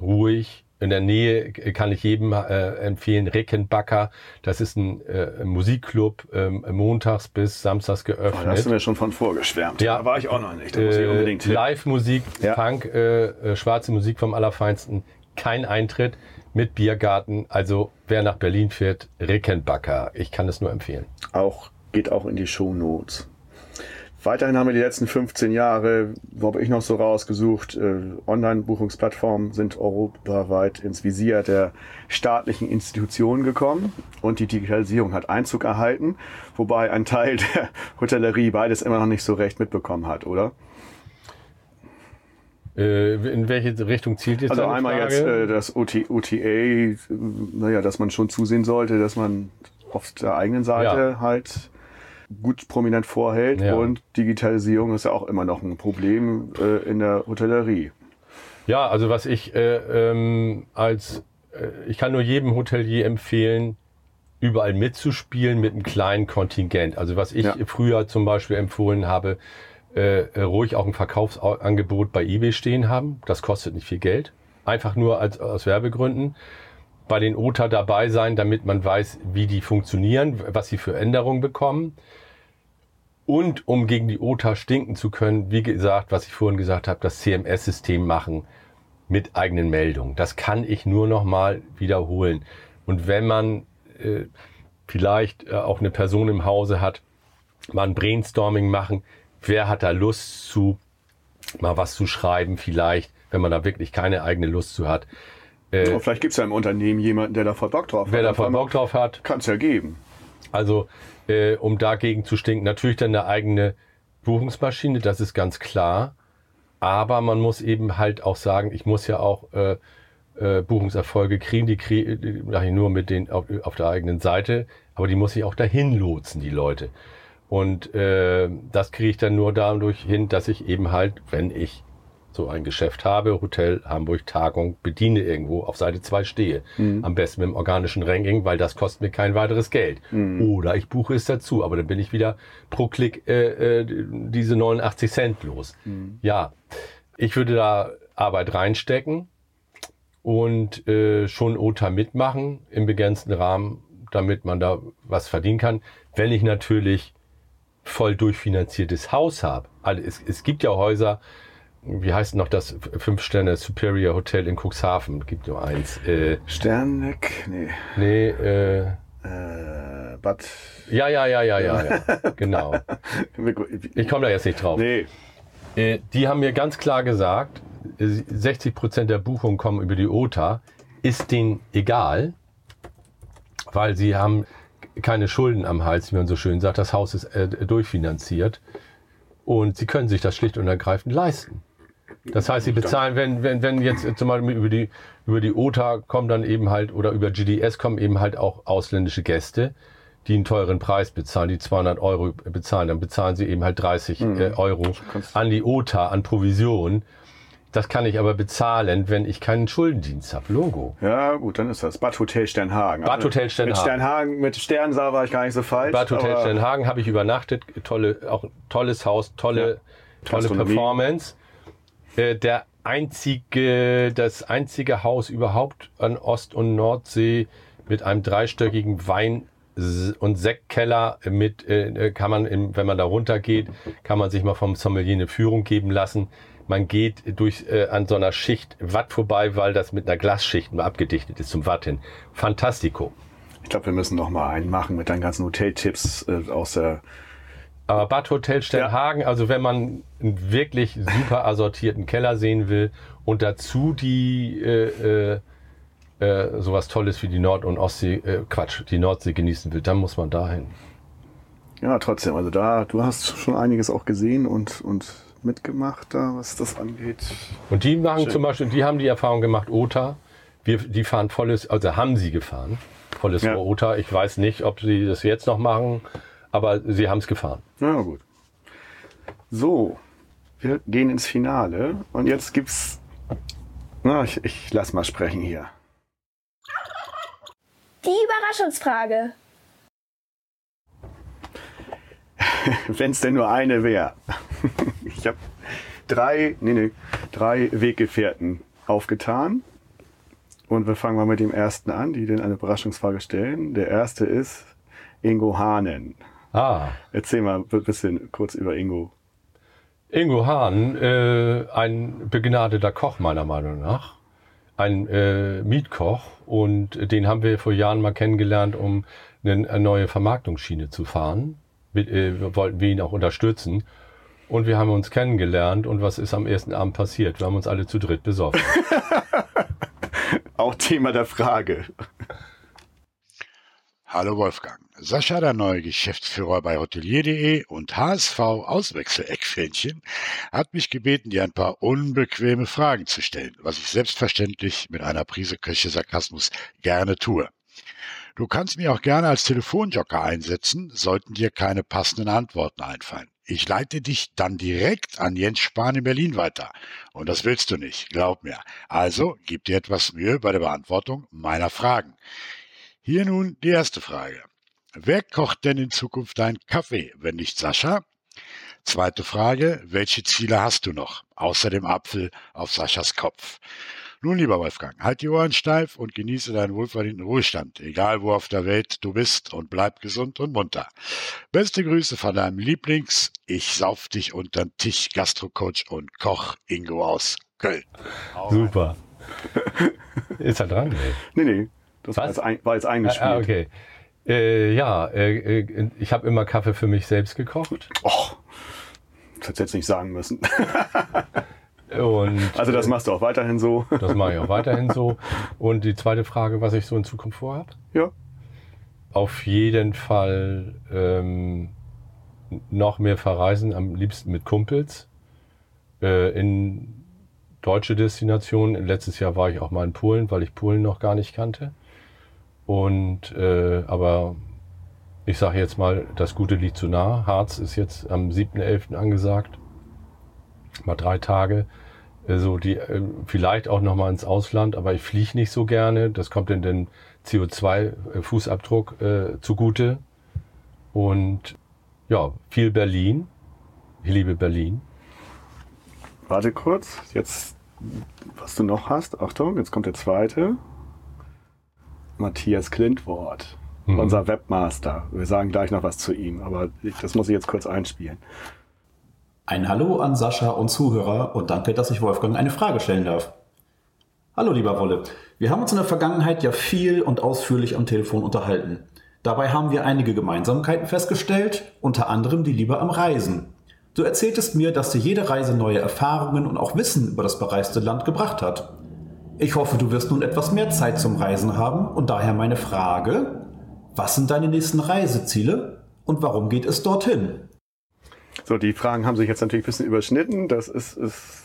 S3: Ruhig. In der Nähe kann ich jedem äh, empfehlen, Rickenbacker. Das ist ein äh, Musikclub, ähm, montags bis samstags
S2: Oh, da hast
S3: geöffnet.
S2: du mir schon von vorgeschwärmt.
S3: Ja.
S2: Da war ich auch noch nicht. Da muss ich
S3: Äh,
S2: unbedingt hin.
S3: Live-Musik,
S2: Ja.
S3: Funk, äh, äh, schwarze Musik vom Allerfeinsten, kein Eintritt mit Biergarten. Also wer nach Berlin fährt, Rickenbacker. Ich kann es nur empfehlen.
S2: Auch, geht auch in die Shownotes. Weiterhin haben wir die letzten 15 Jahre, wo habe ich noch so rausgesucht, äh, Online-Buchungsplattformen sind europaweit ins Visier der staatlichen Institutionen gekommen und die Digitalisierung hat Einzug erhalten, wobei ein Teil der Hotellerie beides immer noch nicht so recht mitbekommen hat, oder?
S3: Äh, in welche Richtung zielt jetzt
S2: Also einmal
S3: Frage?
S2: jetzt äh, das OT, OTA, äh, naja, dass man schon zusehen sollte, dass man auf der eigenen Seite
S3: Ja.
S2: halt gut prominent vorhält
S3: Ja.
S2: und Digitalisierung ist ja auch immer noch ein Problem äh, in der Hotellerie.
S3: Ja, also was ich äh, ähm, als äh, ich kann nur jedem Hotelier empfehlen, überall mitzuspielen mit einem kleinen Kontingent. Also was ich
S2: Ja.
S3: früher zum Beispiel empfohlen habe, äh, äh, ruhig auch ein Verkaufsangebot bei eBay stehen haben. Das kostet nicht viel Geld. Einfach nur als, aus Werbegründen. Bei den OTA dabei sein, damit man weiß, wie die funktionieren, was sie für Änderungen bekommen. Und um gegen die OTA stinken zu können, wie gesagt, was ich vorhin gesagt habe, das CMS-System machen mit eigenen Meldungen. Das kann ich nur noch mal wiederholen. Und wenn man äh, vielleicht äh, auch eine Person im Hause hat, mal ein Brainstorming machen, wer hat da Lust zu, mal was zu schreiben vielleicht, wenn man da wirklich keine eigene Lust zu hat.
S2: Oh, vielleicht gibt es ja im Unternehmen jemanden, der da voll Bock drauf
S3: Wer
S2: hat.
S3: da voll Bock drauf hat,
S2: Kann es ja geben.
S3: Also, äh, um dagegen zu stinken, natürlich dann eine eigene Buchungsmaschine, das ist ganz klar. Aber man muss eben halt auch sagen, ich muss ja auch äh, äh, Buchungserfolge kriegen, die kriege ich nur mit den auf, auf der eigenen Seite, aber die muss ich auch dahin lotsen, die Leute. Und äh, das kriege ich dann nur dadurch hin, dass ich eben halt, wenn ich so ein Geschäft habe, Hotel Hamburg Tagung, bediene irgendwo, auf Seite 2 stehe. Am besten mit dem organischen Ranking, weil das kostet mir kein weiteres Geld. Oder ich buche es dazu, aber dann bin ich wieder pro Klick äh, äh, diese 89 Cent los. Ja, ich würde da Arbeit reinstecken und äh, schon OTA mitmachen im begrenzten Rahmen, damit man da was verdienen kann. Wenn ich natürlich voll durchfinanziertes Haus habe. Also es, es gibt ja Häuser, wie heißt noch das Fünf-Sterne Superior Hotel in Cuxhaven? Gibt nur eins. Äh,
S2: Sternneck, nee.
S3: nee, äh,
S2: Äh, Bad.
S3: ja, ja, ja, ja, ja, ja, genau. Ich komme da jetzt nicht drauf.
S2: Nee.
S3: Äh, die haben mir ganz klar gesagt, äh, 60 Prozent der Buchungen kommen über die OTA. Ist denen egal, weil sie haben keine Schulden am Hals, wie man so schön sagt. Das Haus ist äh, durchfinanziert und sie können sich das schlicht und ergreifend leisten. Das heißt, sie bezahlen, wenn, wenn, wenn jetzt zum Beispiel über die, über die OTA kommen dann eben halt oder über GDS kommen eben halt auch ausländische Gäste, die einen teuren Preis bezahlen, die 200 Euro bezahlen, dann bezahlen sie eben halt 30 äh, Euro an die OTA, an Provision. Das kann ich aber bezahlen, wenn ich keinen Schuldendienst habe. Logo.
S2: Ja, gut, dann ist das Bad Hotel Sternhagen.
S3: Bad Hotel Sternhagen.
S2: Mit Sternhagen, mit Sternsaal war ich gar nicht so falsch.
S3: Bad Hotel Sternhagen habe ich übernachtet. Tolle, auch tolles Haus, tolle, tolle
S2: Gastronomie.
S3: Performance. Äh, der einzige, das einzige Haus überhaupt an Ost- und Nordsee mit einem dreistöckigen Wein- und Sektkeller mit, äh, kann man, im, wenn man da runtergeht, kann man sich mal vom Sommelier eine Führung geben lassen. Man geht durch äh, an so einer Schicht Watt vorbei, weil das mit einer Glasschicht abgedichtet ist zum Watt hin. Fantastico.
S2: Ich glaube, wir müssen noch mal einen machen mit deinen ganzen Hoteltipps äh, aus der.
S3: Aber Bad Hotel Sternhagen, also wenn man einen wirklich super assortierten Keller sehen will und dazu die äh, äh, äh, sowas Tolles wie die Nord- und Ostsee, äh, Quatsch, die Nordsee genießen will, dann muss man dahin.
S2: Ja, trotzdem. Also da, du hast schon einiges auch gesehen und und mitgemacht da, was das angeht.
S3: Und die machen
S2: Schön.
S3: zum Beispiel, die haben die Erfahrung gemacht, OTA, wir, die fahren volles, also haben sie gefahren, volles
S2: Ja.
S3: OTA. Ich weiß nicht, ob sie das jetzt noch machen, aber sie haben es gefahren.
S2: Na gut. So, wir gehen ins Finale und jetzt gibt's. Na, ich, ich lass mal sprechen hier.
S4: Die Überraschungsfrage.
S2: Wenn es denn nur eine wäre. Ich habe drei, nee, nee, drei Weggefährten aufgetan. Und wir fangen mal mit dem ersten an, die den eine Überraschungsfrage stellen. Der erste ist Ingo Hahnen.
S3: Ah,
S2: Erzähl mal ein bisschen kurz über Ingo.
S3: Ingo Hahn, äh, ein begnadeter Koch meiner Meinung nach, ein äh, Mietkoch und den haben wir vor Jahren mal kennengelernt, um eine, neue Vermarktungsschiene zu fahren. Äh, wir wollten wir ihn auch unterstützen und wir haben uns kennengelernt und was ist am ersten Abend passiert? Wir haben uns alle zu dritt besoffen.
S2: Auch Thema der Frage.
S5: Hallo Wolfgang. Sascha, der neue Geschäftsführer bei Hotelier.de und HSV Auswechsel-Eckfähnchen, hat mich gebeten, dir ein paar unbequeme Fragen zu stellen, was ich selbstverständlich mit einer Prise Köche Sarkasmus gerne tue. Du kannst mir auch gerne als Telefonjoker einsetzen, sollten dir keine passenden Antworten einfallen. Ich leite dich dann direkt an Jens Spahn in Berlin weiter. Und das willst du nicht, glaub mir. Also gib dir etwas Mühe bei der Beantwortung meiner Fragen. Hier nun die erste Frage. Wer kocht denn in Zukunft deinen Kaffee, wenn nicht Sascha? Zweite Frage, welche Ziele hast du noch, außer dem Apfel auf Saschas Kopf? Nun, lieber Wolfgang, halt die Ohren steif und genieße deinen wohlverdienten Ruhestand, egal wo auf der Welt du bist und bleib gesund und munter. Beste Grüße von deinem Lieblings, ich sauf dich untern Tisch Gastrocoach und Koch Ingo aus Köln. Hau.
S3: Super. Ist er dran? Ey?
S2: Nee, nee, das war
S3: Was?
S2: jetzt, ein, war jetzt eingespielt.
S3: Ah, okay. Äh, ja, äh, äh, ich habe immer Kaffee für mich selbst gekocht.
S2: Och, das hätte jetzt nicht sagen müssen.
S3: Und,
S2: also das machst du auch weiterhin so?
S3: Das mache ich auch weiterhin so. Und die zweite Frage, was ich so in Zukunft vorhabe?
S2: Ja.
S3: Auf jeden Fall ähm, noch mehr verreisen, am liebsten mit Kumpels äh, in deutsche Destinationen. Letztes Jahr war ich auch mal in Polen, weil ich Polen noch gar nicht kannte. Und äh, aber ich sage jetzt mal, das Gute liegt zu nah. Harz ist jetzt am 7.11. angesagt. Mal drei Tage. Also die, äh, vielleicht auch noch mal ins Ausland, aber ich fliege nicht so gerne. Das kommt in den CO2-Fußabdruck äh, zugute. Und ja, viel Berlin. Ich liebe Berlin.
S2: Warte kurz, jetzt, was du noch hast. Achtung, jetzt kommt der zweite. Matthias Klintwort, mhm. unser Webmaster. Wir sagen gleich noch was zu ihm, aber ich, das muss ich jetzt kurz einspielen.
S6: Ein Hallo an Sascha und Zuhörer und danke, dass ich Wolfgang eine Frage stellen darf. Hallo lieber Wolle, wir haben uns in der Vergangenheit ja viel und ausführlich am Telefon unterhalten. Dabei haben wir einige Gemeinsamkeiten festgestellt, unter anderem die Liebe am Reisen. Du erzähltest mir, dass dir jede Reise neue Erfahrungen und auch Wissen über das bereiste Land gebracht hat. Ich hoffe, du wirst nun etwas mehr Zeit zum Reisen haben und daher meine Frage, was sind deine nächsten Reiseziele und warum geht es dorthin?
S2: So, die Fragen haben sich jetzt natürlich ein bisschen überschnitten. Das ist, ist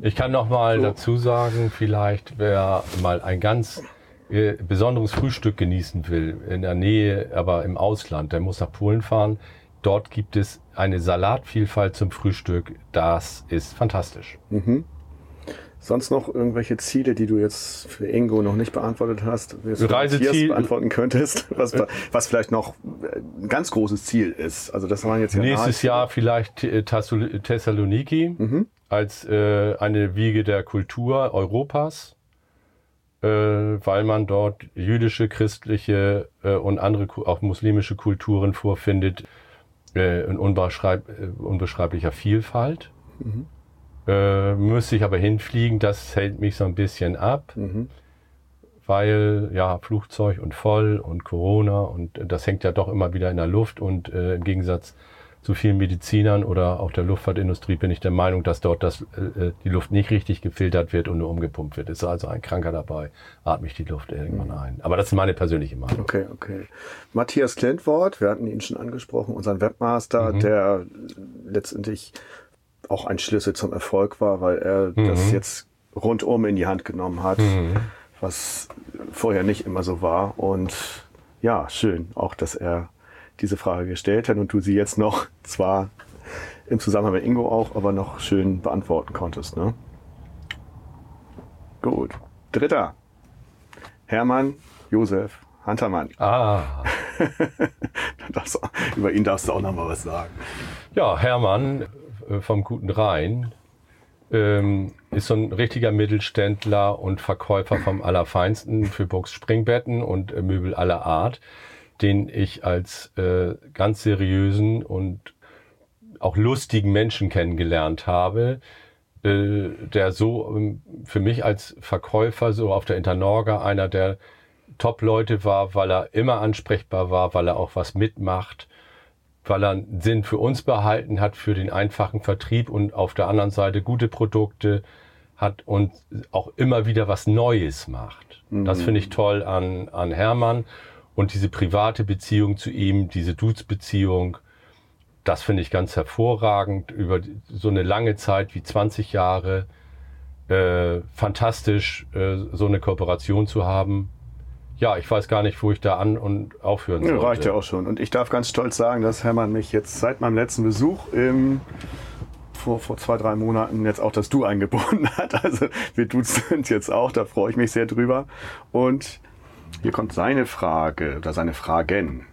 S3: ich kann noch mal so. dazu sagen, vielleicht wer mal ein ganz äh, besonderes Frühstück genießen will, in der Nähe, aber im Ausland, der muss nach Polen fahren. Dort gibt es eine Salatvielfalt zum Frühstück. Das ist fantastisch.
S2: Mhm. Sonst noch irgendwelche Ziele, die du jetzt für Ingo noch nicht beantwortet hast,
S3: Reiseziel
S2: beantworten könntest, was, was vielleicht noch ein ganz großes Ziel ist. Also das waren jetzt
S3: ja nächstes Jahr vielleicht Thessaloniki mhm. als äh, eine Wiege der Kultur Europas, äh, weil man dort jüdische, christliche äh, und andere auch muslimische Kulturen vorfindet äh, in unbeschreib äh, unbeschreiblicher Vielfalt. Mhm. Äh, müsste ich aber hinfliegen, das hält mich so ein bisschen ab, mhm. weil ja Flugzeug und voll und Corona und das hängt ja doch immer wieder in der Luft und äh, im Gegensatz zu vielen Medizinern oder auch der Luftfahrtindustrie bin ich der Meinung, dass dort das, äh, äh die Luft nicht richtig gefiltert wird und nur umgepumpt wird. Ist also ein Kranker dabei, atme ich die Luft irgendwann mhm. ein. Aber das ist meine persönliche Meinung.
S2: Okay, okay. Matthias Klintwort, wir hatten ihn schon angesprochen, unseren Webmaster, mhm. der letztendlich auch ein Schlüssel zum Erfolg war, weil er mhm. das jetzt rundum in die Hand genommen hat, mhm. was vorher nicht immer so war. Und ja, schön auch, dass er diese Frage gestellt hat und du sie jetzt noch zwar im Zusammenhang mit Ingo auch, aber noch schön beantworten konntest. Ne? Gut. Dritter. Hermann Josef Hantermann.
S3: Ah.
S2: über ihn darfst du auch noch mal was sagen.
S3: Ja, Hermann vom Guten Rhein ähm, ist so ein richtiger Mittelständler und Verkäufer vom Allerfeinsten für Box-Springbetten und äh, Möbel aller Art, den ich als äh, ganz seriösen und auch lustigen Menschen kennengelernt habe, äh, der so ähm, für mich als Verkäufer so auf der Internorga einer der Top-Leute war, weil er immer ansprechbar war, weil er auch was mitmacht weil er einen Sinn für uns behalten hat, für den einfachen Vertrieb und auf der anderen Seite gute Produkte hat und auch immer wieder was Neues macht. Mhm. Das finde ich toll an, an Hermann und diese private Beziehung zu ihm, diese Dudes-Beziehung, das finde ich ganz hervorragend über so eine lange Zeit wie 20 Jahre. Äh, fantastisch, äh, so eine Kooperation zu haben ja, ich weiß gar nicht, wo ich da an und aufhören soll.
S2: Ja, reicht ja auch schon. Und ich darf ganz stolz sagen, dass Hermann mich jetzt seit meinem letzten Besuch im vor, vor zwei, drei Monaten jetzt auch das Du eingebunden hat. Also wir duzen sind jetzt auch, da freue ich mich sehr drüber. Und hier kommt seine Frage oder seine Fragen.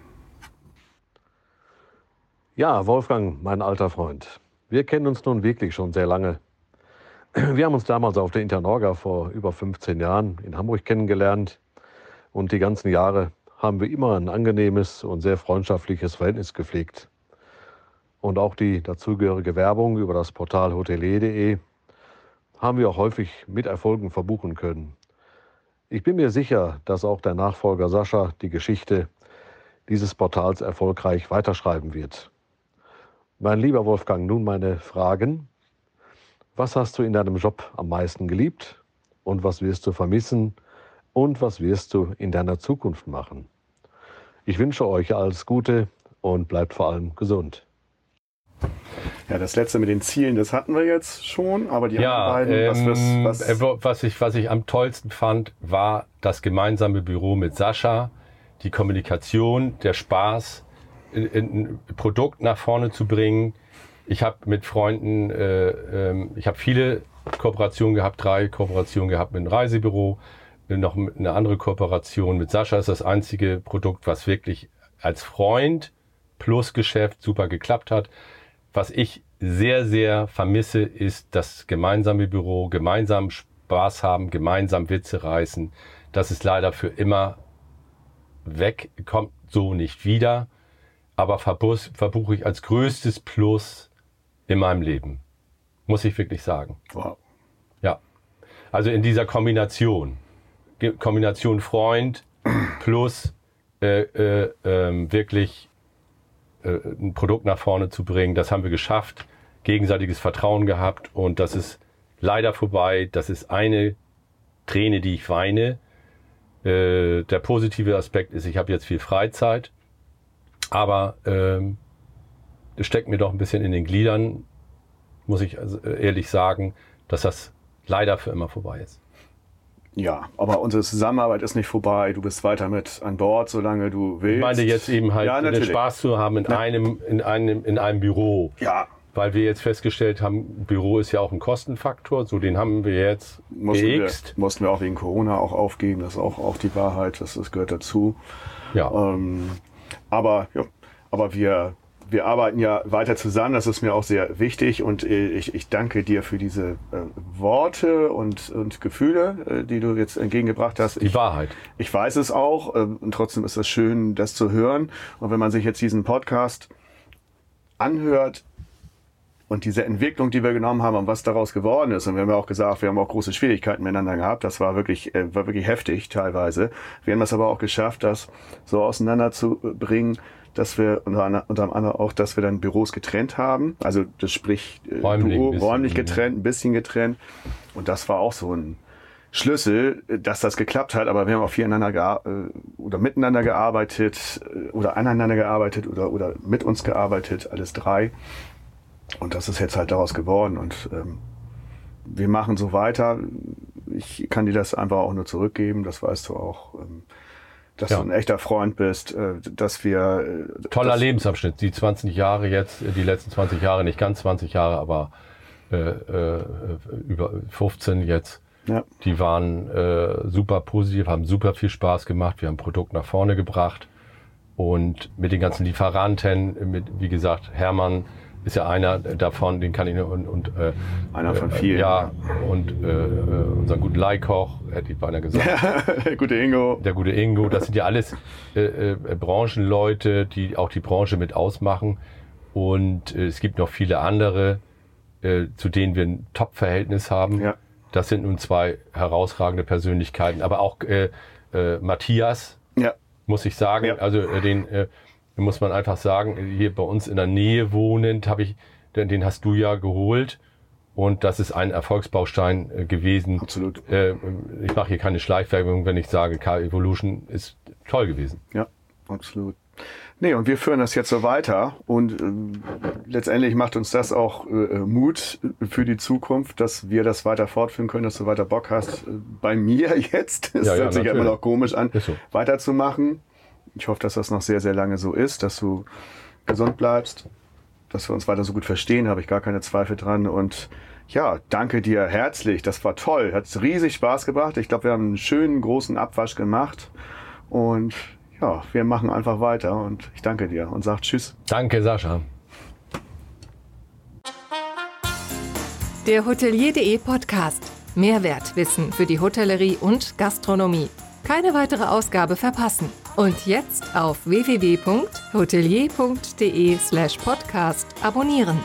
S7: Ja, Wolfgang, mein alter Freund. Wir kennen uns nun wirklich schon sehr lange. Wir haben uns damals auf der Internorga vor über 15 Jahren in Hamburg kennengelernt. Und die ganzen Jahre haben wir immer ein angenehmes und sehr freundschaftliches Verhältnis gepflegt. Und auch die dazugehörige Werbung über das Portal hotelier.de haben wir auch häufig mit Erfolgen verbuchen können. Ich bin mir sicher, dass auch der Nachfolger Sascha die Geschichte dieses Portals erfolgreich weiterschreiben wird. Mein lieber Wolfgang, nun meine Fragen. Was hast du in deinem Job am meisten geliebt und was wirst du vermissen und was wirst du in deiner Zukunft machen? Ich wünsche euch alles Gute und bleibt vor allem gesund.
S2: Ja, das letzte mit den Zielen, das hatten wir jetzt schon, aber die
S3: Ja,
S2: anderen beiden, was,
S3: ähm,
S2: was,
S3: äh,
S2: was,
S3: wo- was, ich, was ich am tollsten fand, war das gemeinsame Büro mit Sascha, die Kommunikation, der Spaß, ein- ein Produkt nach vorne zu bringen. Ich habe mit Freunden, äh, ähm, ich habe viele Kooperationen gehabt, drei Kooperationen gehabt mit einem Reisebüro, noch eine andere Kooperation mit Sascha ist das einzige Produkt, was wirklich als Freund plus Geschäft super geklappt hat. Was ich sehr, sehr vermisse, ist das gemeinsame Büro, gemeinsam Spaß haben, gemeinsam Witze reißen. Das ist leider für immer weg, kommt so nicht wieder. Aber verbus- verbuche ich als größtes Plus in meinem Leben. Muss ich wirklich sagen.
S2: wow.
S3: Ja. Also in dieser Kombination. Kombination Freund plus äh, äh, ähm, wirklich äh, ein Produkt nach vorne zu bringen. Das haben wir geschafft. Gegenseitiges Vertrauen gehabt und das ist leider vorbei. Das ist eine Träne, die ich weine. Äh, der positive Aspekt ist, ich habe jetzt viel Freizeit, aber ähm, es steckt mir doch ein bisschen in den Gliedern, muss ich also ehrlich sagen, dass das leider für immer vorbei ist.
S2: Ja, aber unsere Zusammenarbeit ist nicht vorbei. Du bist weiter mit an Bord, solange du willst.
S3: Ich meine jetzt eben halt
S2: ja,
S3: den. Spaß zu haben in einem, in einem, in einem Büro.
S2: Ja,
S3: Weil wir jetzt festgestellt haben, Büro ist ja auch ein Kostenfaktor, so den haben wir jetzt
S2: mussten wir,
S3: geixt.
S2: mussten wir auch wegen Corona auch aufgeben. Das ist auch, auch die Wahrheit. Das, das gehört dazu.
S3: Ja.
S2: Ähm, aber ja, aber wir, wir arbeiten ja weiter zusammen. Das ist mir auch sehr wichtig und äh, ich, ich danke dir für diese äh, Worte und, und Gefühle, äh, die du jetzt entgegengebracht hast.
S3: Die
S2: Ich,
S3: Wahrheit.
S2: ich weiß es auch ähm, und trotzdem ist es schön, das zu hören. Und wenn man sich jetzt diesen Podcast anhört, und diese Entwicklung, die wir genommen haben und was daraus geworden ist, und wir haben ja auch gesagt, wir haben auch große Schwierigkeiten miteinander gehabt, das war wirklich, äh, war wirklich heftig teilweise. Wir haben es aber auch geschafft, das so auseinanderzubringen, dass wir unter, ander- unter anderem auch, dass wir dann Büros getrennt haben. Also das sprich äh,
S3: Räumlich
S2: Büro, räumlich
S3: ja.
S2: getrennt, ein bisschen getrennt. Und das war auch so ein Schlüssel, äh, dass das geklappt hat, aber wir haben auch viereinander äh, oder miteinander gearbeitet oder aneinander gearbeitet oder, oder mit uns gearbeitet, alles drei. Und das ist jetzt halt daraus geworden. Und ähm, wir machen so weiter. Ich kann dir das einfach auch nur zurückgeben. Das weißt du auch, ähm, dass
S3: Ja.
S2: du ein echter Freund bist, äh, dass wir. Äh,
S3: Toller
S2: dass,
S3: Lebensabschnitt. Die 20 Jahre jetzt, äh, die letzten 20 Jahre, nicht ganz 20 Jahre, aber äh, äh, über 15 jetzt.
S2: Ja,
S3: Die waren äh, super positiv, haben super viel Spaß gemacht. Wir haben Produkt nach vorne gebracht. Und mit den ganzen Lieferanten, mit, wie gesagt, Hermann ist ja einer davon, den kann ich nur, und, und äh,
S2: Einer von
S3: äh,
S2: vielen.
S3: Ja, und äh, äh, unseren guten Leihkoch, hätte ich beinahe gesagt.
S2: gute Ingo.
S3: der gute Ingo, das sind ja alles äh, äh, Branchenleute, die auch die Branche mit ausmachen. Und äh, es gibt noch viele andere, äh, zu denen wir ein Top-Verhältnis haben.
S2: Ja.
S3: Das sind nun zwei herausragende Persönlichkeiten. Aber auch äh, äh, Matthias,
S2: Ja,
S3: muss ich sagen.
S2: Ja.
S3: Also äh, den äh, muss man einfach sagen, hier bei uns in der Nähe wohnend, habe ich, den, hast du ja geholt. Und das ist ein Erfolgsbaustein äh, gewesen.
S2: absolut.
S3: Äh, ich mache hier keine Schleichwerbung, wenn ich sage, K-Evolution ist toll gewesen.
S2: Ja, absolut. Nee, und wir führen das jetzt so weiter und ähm, letztendlich macht uns das auch äh, Mut für die Zukunft, dass wir das weiter fortführen können, dass du weiter Bock hast, äh, bei mir jetzt, es
S3: Ja, ja,
S2: hört sich ja immer
S3: natürlich.
S2: noch komisch an,
S3: so.
S2: weiterzumachen. Ich hoffe, dass das noch sehr, sehr lange so ist, dass du gesund bleibst, dass wir uns weiter so gut verstehen, habe ich gar keine Zweifel dran und ja, danke dir herzlich, das war toll, hat riesig Spaß gebracht. Ich glaube, wir haben einen schönen großen Abwasch gemacht und ja, wir machen einfach weiter und ich danke dir und sag Tschüss.
S3: Danke, Sascha.
S1: Der Hotelier.de Podcast. Mehrwertwissen für die Hotellerie und Gastronomie. Keine weitere Ausgabe verpassen. Und jetzt auf www.hotelier.de slash podcast abonnieren.